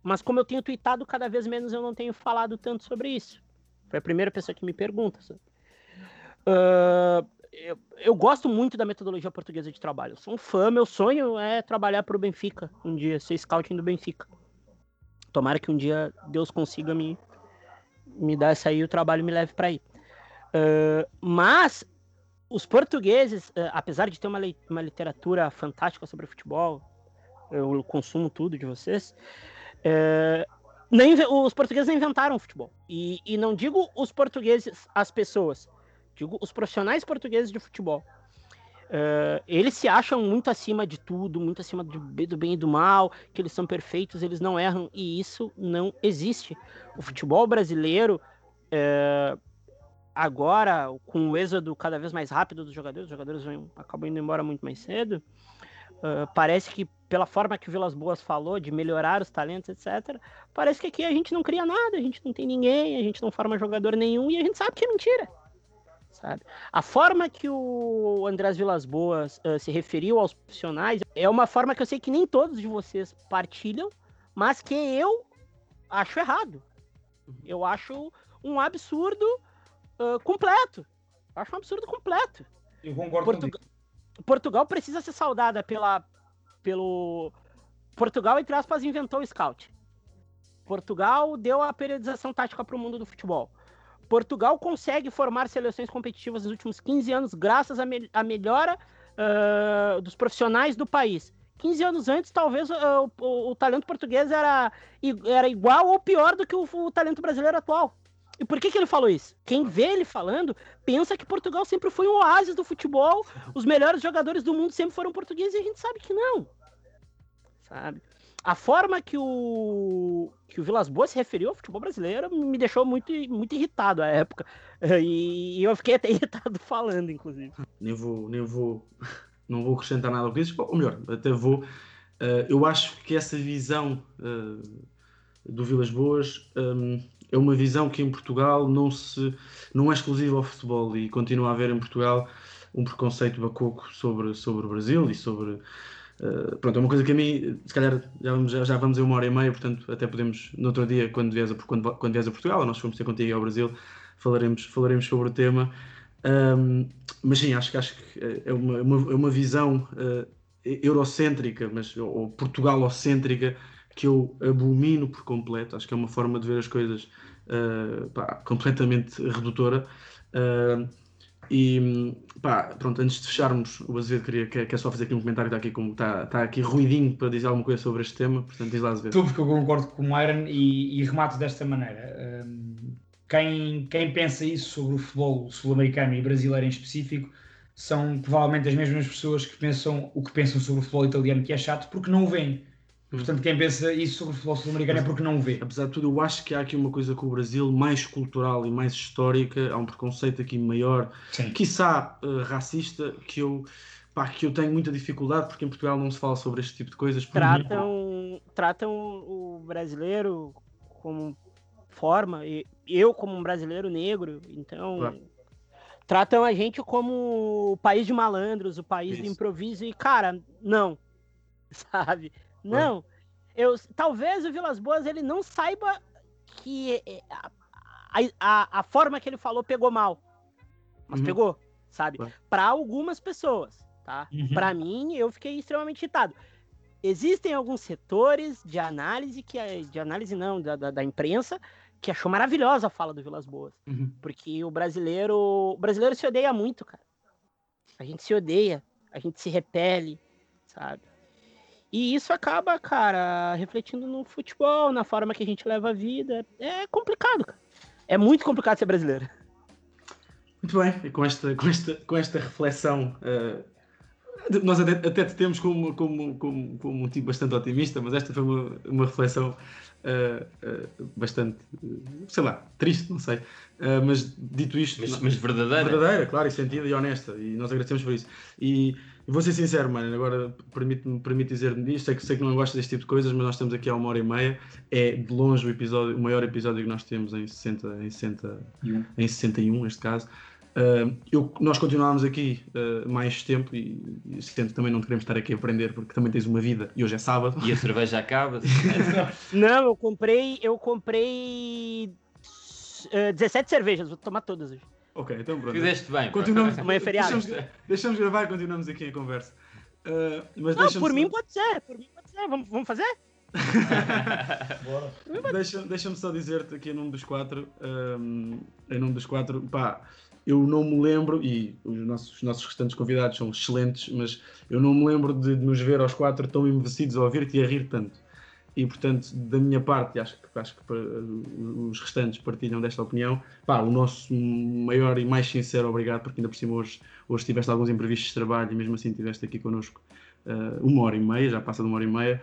Mas como eu tenho tweetado cada vez menos, eu não tenho falado tanto sobre isso. Foi a primeira pessoa que me pergunta. Uh, eu, eu, gosto muito da metodologia portuguesa de trabalho. Eu sou um fã, meu sonho é trabalhar para o Benfica um dia, ser scouting do Benfica. Tomara que um dia Deus consiga me, me dar essa aí o trabalho me leve para aí. Uh, mas os portugueses, uh, apesar de ter uma, uma literatura fantástica sobre futebol, eu consumo tudo de vocês, uh, nem, os portugueses inventaram futebol. E, e não digo os portugueses, as pessoas, digo os profissionais portugueses de futebol. Uh, eles se acham muito acima de tudo, muito acima do, do, bem e do mal, que eles são perfeitos, eles não erram, e isso não existe. O futebol brasileiro, uh, agora, com o êxodo cada vez mais rápido dos jogadores, os jogadores vão, acabam indo embora muito mais cedo, uh, parece que, pela forma que o Vilas Boas falou, de melhorar os talentos, etc., parece que aqui a gente não cria nada, a gente não tem ninguém, a gente não forma jogador nenhum, e a gente sabe que é mentira sabe? A forma que o Andrés Vilas Boas uh, se referiu aos profissionais é uma forma que eu sei que nem todos de vocês partilham, mas que eu acho errado. Eu acho um absurdo uh, completo. Eu acho um absurdo completo. Eu concordo Portugal, Portugal precisa ser saudada pela, pelo... Portugal, entre aspas, inventou o scout. Portugal deu a periodização tática para o mundo do futebol. Portugal consegue formar seleções competitivas nos últimos 15 anos graças à, me à melhora uh, dos profissionais do país. 15 anos antes, talvez uh, o, o, talento português era, era igual ou pior do que o, o, talento brasileiro atual. E por que, que ele falou isso? Quem vê ele falando pensa que Portugal sempre foi um oásis do futebol, os melhores jogadores do mundo sempre foram portugueses e a gente sabe que não. Sabe? A forma que o que o Vilas Boas se referiu ao futebol brasileiro me deixou muito, muito irritado à época. *laughs* E, eu fiquei até *laughs* irritado falando, inclusive. Nem vou, nem vou, *laughs* não vou acrescentar nada ao que ou melhor, até vou. Uh, eu acho que essa visão uh, do Vilas Boas um, é uma visão que em Portugal não, se, não é exclusiva ao futebol e continua a haver em Portugal um preconceito bacoco sobre, sobre o Brasil e sobre Uh, pronto, é uma coisa que a mim, se calhar já vamos, já, vamos em uma hora e meia, portanto até podemos, no outro dia, quando vieres a, quando, quando vieres a Portugal, nós fomos ter contigo ao Brasil, falaremos, falaremos sobre o tema. Um, mas sim, acho, acho que é uma, uma, é uma visão uh, eurocêntrica, mas, ou portugalocêntrica, que eu abomino por completo. Acho que é uma forma de ver as coisas uh, pá, completamente redutora. Uh, e pá, pronto, antes de fecharmos, o Azevedo queria que, que é só fazer aqui um comentário, está aqui, como, está, está aqui ruidinho para dizer alguma coisa sobre este tema, portanto diz lá Azevedo. Tudo que eu concordo com o Iron e, e remato desta maneira. Um, quem, quem pensa isso sobre o futebol sul-americano e brasileiro em específico são provavelmente as mesmas pessoas que pensam o que pensam sobre o futebol italiano, que é chato, porque não o veem. Portanto, quem pensa isso sobre o futebol sul-americano é porque não o vê. Apesar de tudo, eu acho que há aqui uma coisa com o Brasil mais cultural e mais histórica, há um preconceito aqui maior, Sim. quiçá uh, racista, que eu, pá, que eu tenho muita dificuldade, porque em Portugal não se fala sobre este tipo de coisas. Tratam, tratam o brasileiro como forma, e eu como um brasileiro negro, então... Claro. Tratam a gente como o país de malandros, o país Isso. do improviso, e cara, não, *laughs* sabe? Não. Eu, talvez o Vilas Boas ele não saiba que a, a, a forma que ele falou pegou mal. Mas uhum. pegou, sabe? Uhum. Para algumas pessoas, tá? Uhum. Para mim, eu fiquei extremamente irritado. Existem alguns setores de análise que de análise não da, da, da imprensa que achou maravilhosa a fala do Vilas Boas, uhum. porque o brasileiro, o brasileiro se odeia muito, cara. A gente se odeia, a gente se repele, sabe? E isso acaba, cara, refletindo no futebol, na forma que a gente leva a vida. É complicado, cara. É muito complicado ser brasileiro. Muito bem, e com esta, com esta, com esta reflexão, uh, nós até, até te temos como, como, como, como um tipo bastante otimista, mas esta foi uma, uma reflexão uh, uh, bastante, sei lá, triste, não sei. mas dito isto. Mas, mas verdadeira. Verdadeira, claro, e sentida e honesta, e nós agradecemos por isso. E e vou ser sincero, mano, agora permite-me permite dizer-me isto, sei que, sei que não gosto deste tipo de coisas, mas nós estamos aqui há uma hora e meia, é de longe o, episódio, o maior episódio que nós temos em 60, em 60, em 61, neste caso. Uh, eu, nós continuámos aqui uh, mais tempo e, e sendo também não queremos estar aqui a aprender porque também tens uma vida e hoje é sábado. E a cerveja acaba. *laughs* não, eu comprei, eu comprei uh, 17 cervejas, vou tomar todas hoje. Ok, então pronto. Fizeste bem. Continuamos, Amanhã é feriado. Deixamos, deixamos gravar e continuamos aqui a conversa. Uh, mas não, por mim pode ser, por mim pode ser. Vamos, vamos fazer? *laughs* Deixa-me deixa só dizer-te aqui em nome dos quatro, um, em nome dos quatro, pá, eu não me lembro, e os nossos, os nossos restantes convidados são excelentes, mas eu não me lembro de, de nos ver aos quatro tão embevecidos a ouvir-te e a rir tanto. E portanto, da minha parte, acho que, acho que para, os restantes partilham desta opinião, pá, o nosso maior e mais sincero obrigado, porque ainda por cima hoje, hoje tiveste alguns imprevistos de trabalho e mesmo assim estiveste aqui connosco uh, uma hora e meia, já passa de uma hora e meia.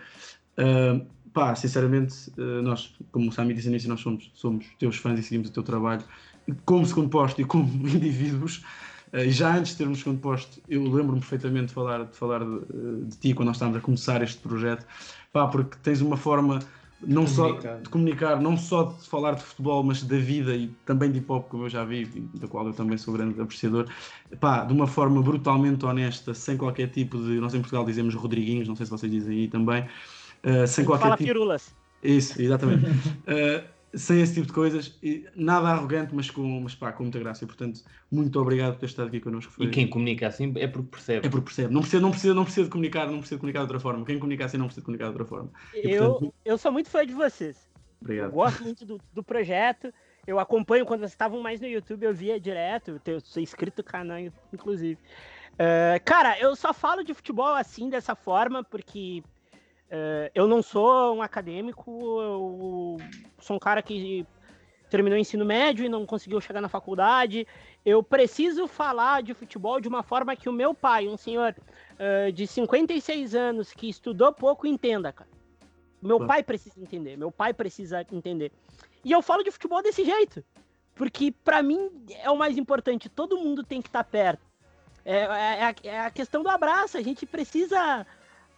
Uh, pá, sinceramente, nós, como o Sami disse no início, nós somos, somos teus fãs e seguimos o teu trabalho como segundo posto e como *laughs* indivíduos. Uh, e já antes de termos segundo posto, eu lembro-me perfeitamente de falar, de, falar de, de, ti quando nós estávamos a começar este projeto, pá, porque tens uma forma não só de comunicar, não só de falar de futebol, mas da vida e também de hip hop, como eu já vi, e da qual eu também sou grande apreciador, pá, de uma forma brutalmente honesta, sem qualquer tipo de. Nós em Portugal dizemos Rodriguinhos, não sei se vocês dizem aí também, Uh, sem qualquer Fala tipo... pirulas. Isso, exatamente. uh, *laughs* sem esse tipo de coisas, e nada arrogante, mas com, mas, pá, com muita graça. E, portanto, muito obrigado por ter estado aqui connosco. Foi... E quem comunica assim é porque percebe. É porque percebe. Não precisa, não precisa, não precisa de comunicar, não precisa de comunicar de outra forma. Quem comunica assim não precisa de comunicar de outra forma. E, eu, portanto... eu sou muito fã de vocês. Obrigado. Eu gosto muito do, do projeto. Eu acompanho quando vocês estavam mais no YouTube, eu via direto. Eu sou inscrito no canal, inclusive. Uh, cara, eu só falo de futebol assim, dessa forma, porque eu não sou um acadêmico, eu sou um cara que terminou o ensino médio e não conseguiu chegar na faculdade. Eu preciso falar de futebol de uma forma que o meu pai, um senhor uh, de 56 anos que estudou pouco, entenda, cara. Meu pai precisa entender, meu pai precisa entender. E eu falo de futebol desse jeito, porque para mim é o mais importante. Todo mundo tem que estar tá perto. É, é, é, a questão do abraço. A gente precisa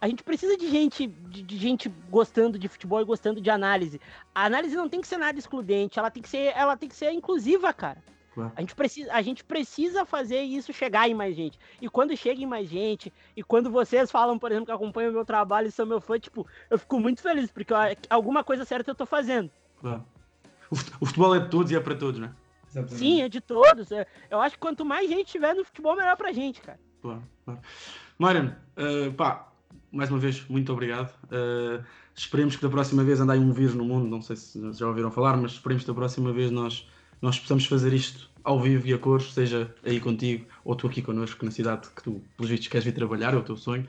a gente precisa de gente, de, de, gente gostando de futebol e gostando de análise. A análise não tem que ser nada excludente, ela tem que ser, ela tem que ser inclusiva, cara. Claro. A, gente precisa, a gente precisa fazer isso chegar em mais gente. E quando chega em mais gente, e quando vocês falam, por exemplo, que acompanham o meu trabalho e são meu fã, tipo, eu fico muito feliz, porque eu, alguma coisa certa eu tô fazendo. Claro. O futebol é de todos e é para todos, né? Exatamente. Sim, é de todos. É, eu acho que quanto mais gente tiver no futebol, melhor pra gente, cara. Claro, claro. Marian, uh, pá, mais uma vez, muito obrigado. Uh, esperemos que da próxima vez andai um vírus no mundo, não sei se já ouviram falar, mas esperemos que da próxima vez nós, nós possamos fazer isto ao vivo e a cores, seja aí contigo ou tu aqui connosco na cidade que tu, pelos vistos, queres vir trabalhar, é o teu sonho.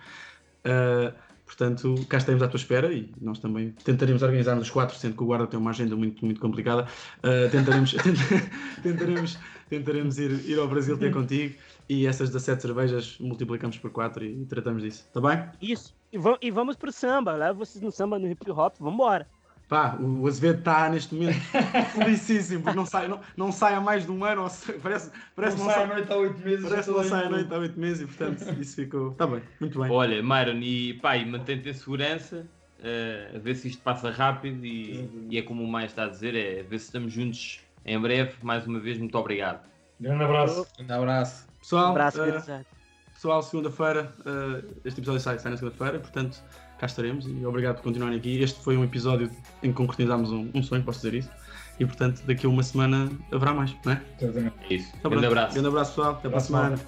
Uh, portanto, cá estaremos à tua espera e nós também tentaremos organizar-nos os quatro, sendo que o guarda tem uma agenda muito, muito complicada. Uh, tentaremos, *laughs* tentaremos, tentaremos ir, ir ao Brasil ter contigo e essas 17 cervejas multiplicamos por 4 e, e tratamos disso, tá bem? Isso, e, e vamos pro samba, leva vocês no samba, no hip hop, vambora. Pá, o Azevedo está neste momento *laughs* felicíssimo, porque não sai, não, não sai há mais de um ano, parece, parece não, não sai à noite há 8 meses. Parece que não sai à noite há 8 meses e portanto isso ficou. Está bem, muito bem. Olha, Myron, e pá, e mantém-te em segurança, uh, a ver se isto passa rápido e, e é como o mais está a dizer, é ver se estamos juntos em breve. Mais uma vez, muito obrigado. Grande abraço. Grande abraço. Pessoal, um abraço, uh, pessoal segunda-feira, uh, este episódio sai, sai na segunda-feira, portanto, cá estaremos e obrigado por continuarem aqui. Este foi um episódio em que concretizámos um, um sonho, posso dizer isso. E portanto, daqui a uma semana haverá mais, não é? É isso. Então, grande abraço. Grande abraço, pessoal. Até para a semana.